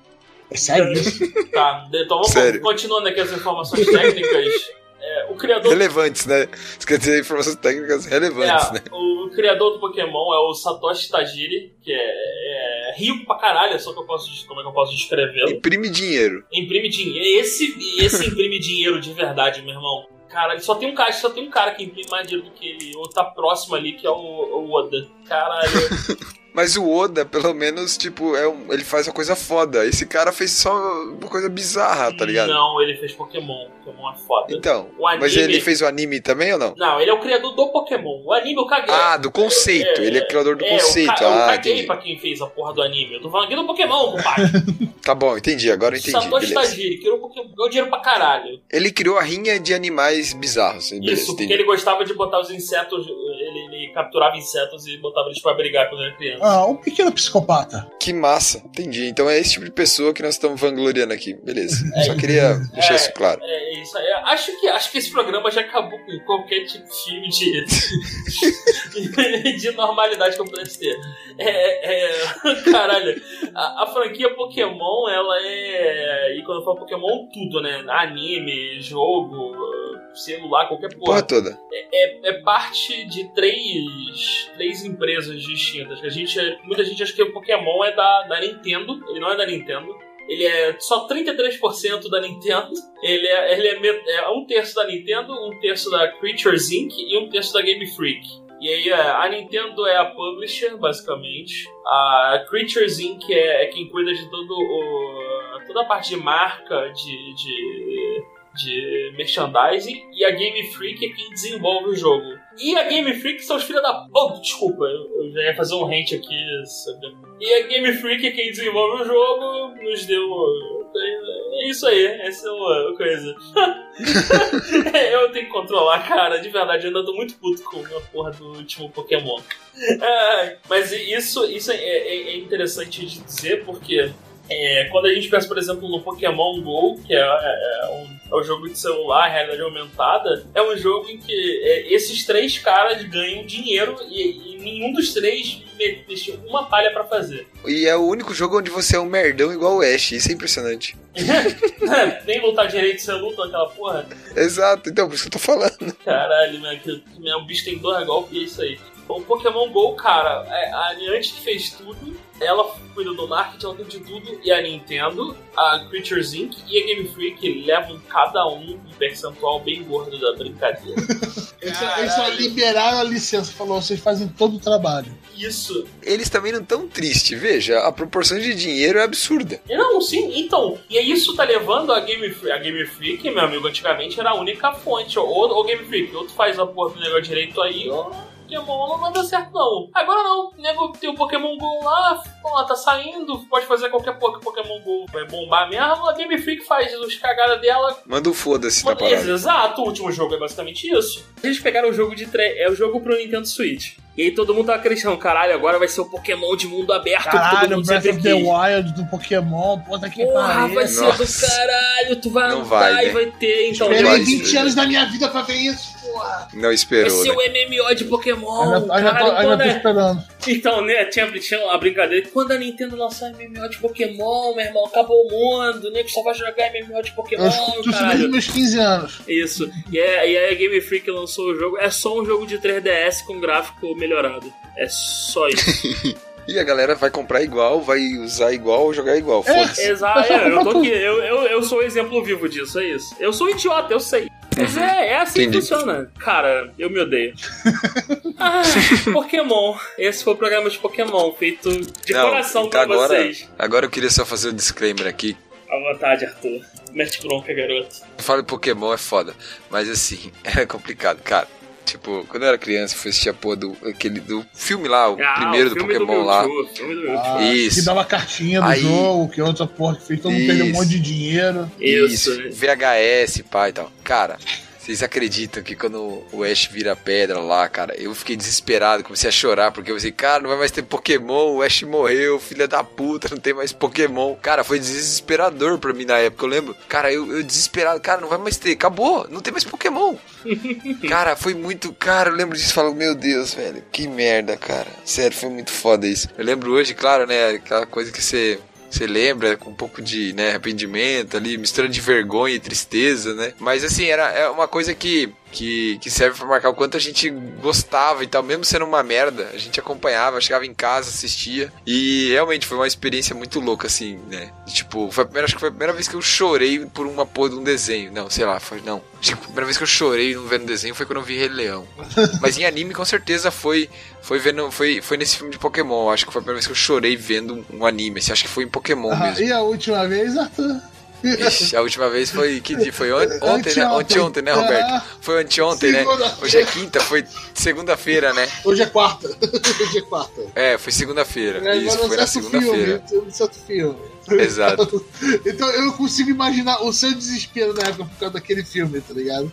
É sério <laughs> isso? Tá, então vamos Sério. continuando aqui as informações técnicas. É, o criador Relevantes, né? Isso quer dizer informações técnicas relevantes, É, né? o criador do Pokémon é o Satoshi Tajiri, que é, é rico pra caralho, só que eu posso, como é que eu posso descrevê-lo? Imprime dinheiro. Imprime dinheiro. Esse, esse imprime dinheiro de verdade, meu irmão. Cara, só tem um cara, só tem um cara que imprime mais dinheiro do que ele, ou tá próximo ali, que é o, o Oda. Caralho. <laughs> Mas o Oda, pelo menos, tipo, é um- ele faz uma coisa foda. Esse cara fez só uma coisa bizarra, tá ligado? Não, ele fez Pokémon. Pokémon é foda. Então, O anime- mas ele fez o anime também ou não? Não, ele é o criador do Pokémon. O anime eu caguei. Ah, do conceito. É, Ele é criador do é, conceito. Eu, ca- eu ah, caguei entendi. pra quem fez a porra do anime. Eu tô falando aqui do Pokémon, compadre. <laughs> Tá bom, entendi. Agora eu entendi. Satoshi. Tajiri, criou o Pokémon, ganhou dinheiro pra caralho. Ele criou a rinha de animais bizarros. Beleza, Isso, porque entendi. ele gostava de botar os insetos, ele, ele capturava insetos e botava eles pra brigar quando era criança. Ah, um pequeno psicopata. Que massa, entendi. Então é esse tipo de pessoa que nós estamos vangloriando aqui. Beleza. É Só queria deixar É. isso claro. É isso aí. Acho que, acho que esse programa já acabou com qualquer tipo de, de, <laughs> de normalidade que eu pudesse ter. É, é, caralho, a, a franquia Pokémon, ela é. E quando eu falo Pokémon, tudo, né? Anime, jogo, celular, qualquer Porra porra. toda. é, é parte de três, três empresas distintas. A gente, muita gente acha que o Pokémon é da, da Nintendo, ele não é da Nintendo. Ele é só 33% da Nintendo. Ele, é, ele é, é um terço da Nintendo, um terço da Creatures Inc. e um terço da Game Freak. E aí é, a Nintendo é a publisher, basicamente. A Creatures Inc. é, é quem cuida de todo o, toda a parte de marca, de, de, de merchandising. E a Game Freak é quem desenvolve o jogo. E a Game Freak são os filhos da... Oh, desculpa, eu, já ia fazer um rant aqui. sabe? E a Game Freak é quem desenvolve o jogo, nos deu... É isso aí, essa é uma coisa. <laughs> eu tenho que controlar, cara. De verdade, eu tô muito puto com a porra do último Pokémon. É, mas isso, isso é, é- é interessante de dizer porque é, quando a gente pensa, por exemplo, no Pokémon GO, que é, é- é um, é um jogo de celular, realidade aumentada, é um jogo em que é, esses três caras ganham dinheiro e, e nenhum dos três me- deixou uma palha pra fazer. E é o único jogo onde você é um merdão igual o Ash. Isso é impressionante. <laughs> Nem lutar direito, você luta naquela porra. Exato, então, por isso que eu tô falando. Caralho, né? Que, né, o bicho tem dois golpes e é isso aí. O Pokémon GO, cara, é, a Niantic fez tudo, ela cuida do marketing, ela cuida de tudo, e a Nintendo, a Creatures Inc. e a Game Freak levam cada um um percentual bem gordo da brincadeira. <laughs> Eles, só- eles só Caralho. liberaram a licença, falou, vocês fazem todo o trabalho. Isso. Eles também não tão tristes, veja, a proporção de dinheiro é absurda. Não, sim, então. E aí isso tá levando a Game Freak. A Game Freak, meu amigo, antigamente era a única fonte. Ou, ou Game Freak, ou tu faz a porra do negócio direito aí, ou Pokémon não vai dar certo, não. Agora não, o nego tem o Pokémon GO lá, ó, tá saindo, pode fazer qualquer o Pokémon GO vai bombar mesmo. A Game Freak faz os cagadas dela. Manda um foda-se Mano, parada. Exato, o último jogo é basicamente isso. Eles pegaram o jogo de tre... é o jogo pro Nintendo Switch. E aí todo mundo tava acreditando, caralho, agora vai ser o Pokémon de mundo aberto que todo Caralho, mundo Breath sempre of the quis. Wild do Pokémon, puta que Porra, pariu. vai ser Nossa. do caralho, tu vai Não andar vai, e né? vai ter, então. Esperei vai 20 ser. anos da minha vida pra ver isso, porra. Não Vai esperou, ser né? o MMO de Pokémon. Ainda, ainda, tô, ainda é- esperando. Então, né, tinha, tinha a brincadeira. Quando a Nintendo lançar MMO de Pokémon, meu irmão, acabou o mundo, né? Que só vai jogar MMO de Pokémon, Eu isso desde caralho. meus 15 anos. Isso. E, é, e aí a Game Freak lançou o jogo. É só um jogo de 3DS com gráfico melhorado. É só isso. <laughs> E a galera vai comprar igual, vai usar igual, jogar igual. Foda-se. Exato, é, eu tô aqui. Eu, eu, eu sou o exemplo vivo disso, é isso. Eu sou um idiota, eu sei. Mas é, é assim Entendi. que funciona. Cara, eu me odeio. <laughs> ah, Pokémon. Esse foi o programa de Pokémon, feito de Não, coração pra agora, vocês. agora eu queria só fazer um disclaimer aqui. Boa tarde, Arthur. Mete bronca, garoto. Eu falo de Pokémon é foda, mas assim, <laughs> é complicado, cara. Tipo, quando eu era criança, eu fui assistir a porra do, aquele, do filme lá, o Ah, primeiro o do Pokémon lá. Do Mewtwo. Ah, Isso. Que dava cartinha do Aí- jogo, que outra porra que fez todo mundo perder um Isso. monte de dinheiro. Isso. né? VHS, pai e tal. Cara, vocês acreditam que quando o Ash vira pedra lá, cara, eu fiquei desesperado, comecei a chorar, porque eu pensei, cara, não vai mais ter Pokémon, o Ash morreu, filha da puta, não tem mais Pokémon. Cara, foi desesperador pra mim na época, eu lembro. Cara, eu, eu desesperado, cara, não vai mais ter, acabou, não tem mais Pokémon. <laughs> cara, foi muito, cara, eu lembro disso e falo, meu Deus, velho, que merda, cara. Sério, foi muito foda isso. Eu lembro hoje, claro, né, aquela coisa que você você lembra com um pouco de né, arrependimento ali, mistura de vergonha e tristeza, né? Mas assim, era é uma coisa que, que, que serve pra marcar o quanto a gente gostava e tal, mesmo sendo uma merda, a gente acompanhava, chegava em casa, assistia. E realmente foi uma experiência muito louca, assim, né? Tipo, foi a primeira, acho que foi a primeira vez que eu chorei por uma porra de um desenho. Não, sei lá, foi. Não. Acho que a primeira vez que eu chorei não vendo desenho foi quando eu vi Rei Leão. Mas em anime, com certeza, foi. Foi vendo. Foi, foi nesse filme de Pokémon. Acho que foi a primeira vez que eu chorei vendo um anime. Assim, acho que foi em Pokémon Ah, mesmo. e a última vez, Arthur? Ixi, a última vez foi que dia? Foi on- ontem, né? Anteontem. Ontem, né, Roberto? Ah. Foi anteontem, né? Hoje é quinta, foi segunda-feira, né? Hoje é quarta. <laughs> Hoje é quarta. É, foi segunda-feira. Isso, foi na segunda-feira. um certo filme. Exato. <laughs> Então eu consigo imaginar o seu desespero na época por causa daquele filme, tá ligado?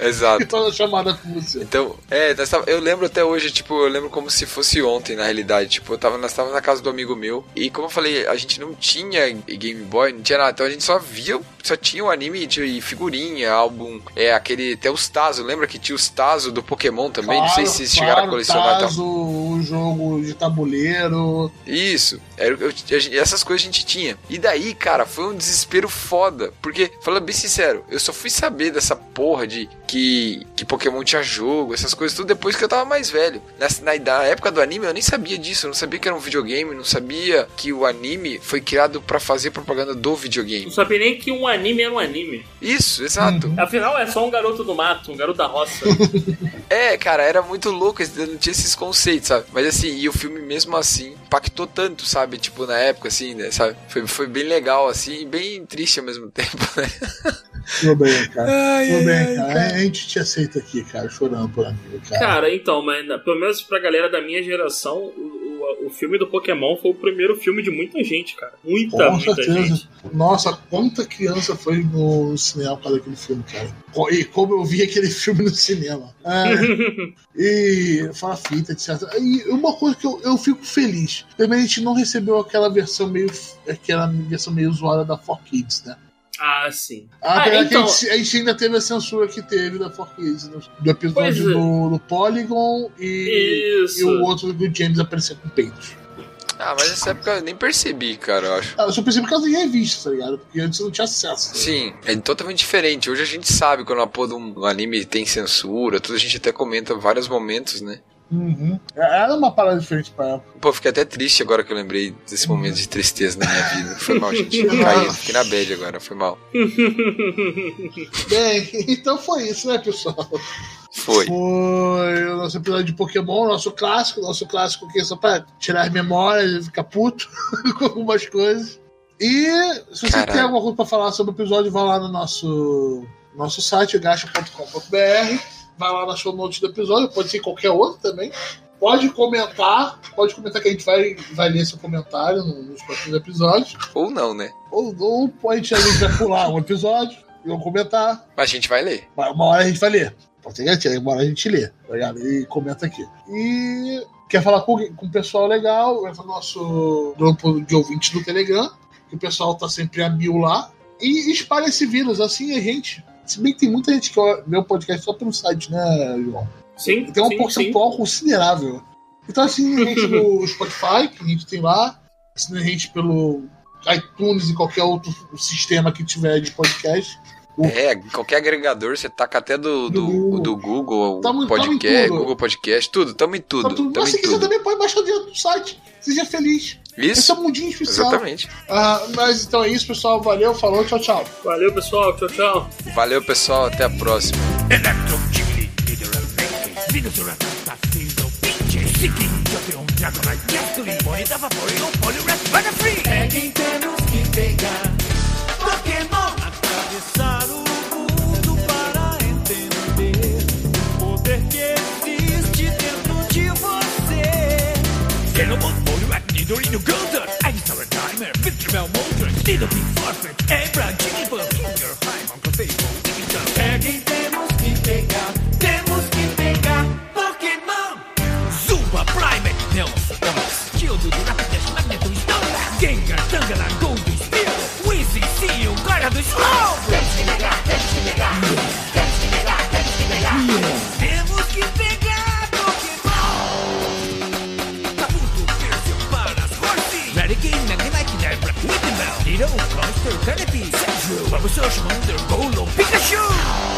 Exato. <laughs> Então a chamada com você. Então, é, eu lembro até hoje, tipo, eu lembro como se fosse ontem, na realidade. Tipo, eu tava, nós tava na casa do amigo meu. E como eu falei, a gente não tinha Game Boy, não tinha nada. Então a gente só via, só tinha o anime de figurinha, álbum. É aquele. Até os Tazo. Lembra que tinha os Tazo do Pokémon também? não sei se vocês chegaram a colecionar. Tazo, o jogo de tabuleiro. Isso, era, eu- gente- essas coisas a gente tinha. E daí, cara, foi um desespero foda. Porque, falando bem sincero, eu só fui saber dessa porra de que, que Pokémon tinha jogo, essas coisas tudo depois que eu tava mais velho. Nessa, na, na época do anime eu nem sabia disso, eu não sabia que era um videogame, não sabia que o anime foi criado pra fazer propaganda do Não videogame. sabia nem que um anime era um anime. Isso, exato. Afinal, é só um garoto do mato, um garoto da roça. <laughs> É, cara, era muito louco, eu não tinha esses conceitos, sabe? Mas assim, e o filme mesmo assim impactou tanto, sabe? Tipo, na época, assim, né? Sabe? Foi, foi bem legal, assim, e bem triste ao mesmo <laughs> tempo, né? Tudo bem, cara. Ai, ai, bem, ai, cara. A gente te aceita aqui, cara, chorando por amigo, cara. Cara, então, mas pelo menos pra galera da minha geração, o, filme do Pokémon foi o primeiro filme de muita gente, cara. Muita, Com muita certeza. gente. Nossa, quanta criança foi no cinema para aquele filme, cara. E como eu vi aquele <laughs> filme no cinema. É, <laughs> e fala fita, etc. E uma coisa que eu, eu fico feliz. Também a gente não recebeu aquela versão meio. aquela versão meio zoada da 4Kids, né? Ah, sim. Ah, que então- a, gente, a gente ainda teve a censura que teve da 4Kids, né? do episódio é. do, do Polygon e, e o outro do James aparecer com peitos. Ah, mas nessa época eu nem percebi, cara, eu acho. Ah, Eu só percebi por causa de revista, tá ligado? Porque antes eu não tinha acesso. né? Sim, é totalmente diferente. Hoje a gente sabe quando a porra de um anime tem censura, tudo a gente até comenta vários momentos, né? Uhum. Era uma parada diferente pra época. Pô, fiquei até triste agora que eu lembrei desse momento de tristeza na minha vida. Foi mal, gente. Caí, fiquei na bad agora, foi mal. <laughs> Bem, então foi isso, né, pessoal? Foi. Foi o nosso episódio de Pokémon, nosso clássico, nosso clássico que é só pra tirar as memórias e ficar puto <laughs> com algumas coisas. E se você Caralho. tem alguma coisa pra falar sobre o episódio, vai lá no nosso, nosso site, gacha.com.br, vai lá na show notes do episódio, pode ser qualquer outro também. Pode comentar, pode comentar que a gente vai, vai ler seu comentário no- nos próximos episódios. Ou não, né? Ou, ou a gente vai pular um episódio e vão comentar. Mas a gente vai ler. Mas Uma hora a gente vai ler. Pode ter garantia, uma hora a gente lê, tá? E comenta aqui. E quer falar com, alguém- com o pessoal legal, entra no nosso grupo de ouvintes do Telegram, que o pessoal tá sempre a mil lá. E espalha esse vírus, assim a gente. Se bem que tem muita gente que vê o podcast só pelo site, né, João? Sim, Tem um sim, sim. percentual considerável. Então assine a gente no <laughs> Spotify, que a gente tem lá. Assine a gente pelo iTunes e qualquer outro sistema que tiver de podcast. É, qualquer agregador, você taca até do, do, Do Google. do Google, Tamo- tamo em podcast, tudo. Google Podcast, tudo, tamo em tudo, tudo- tamo Mas se em quiser tudo. também pode baixar dentro do site. Seja feliz. Isso. Esse é o mundinho especial. Exatamente. Ah, mas então é isso, pessoal. Valeu, falou, tchau, tchau. Valeu, pessoal. Tchau, tchau. Valeu, pessoal. Até a próxima. Que pegar Pokémon Atravessar o mundo para entender O poder que existe dentro de você mundo 緑のガンダー愛されタイムビッチメルモーターリドビーパーフェクトエブラジーバーキングハイマンカフェイボーディビターペギー temos que pegar temos que pegar Pokémon Zumba Primate Neos Damos Shield Rapidash Magneto Stomp Gengar Tangela Gold Spear Wheezy Seal Guarda do Slow Sandro, Bulbasaur, Charmander, Golem, Pikachu. 150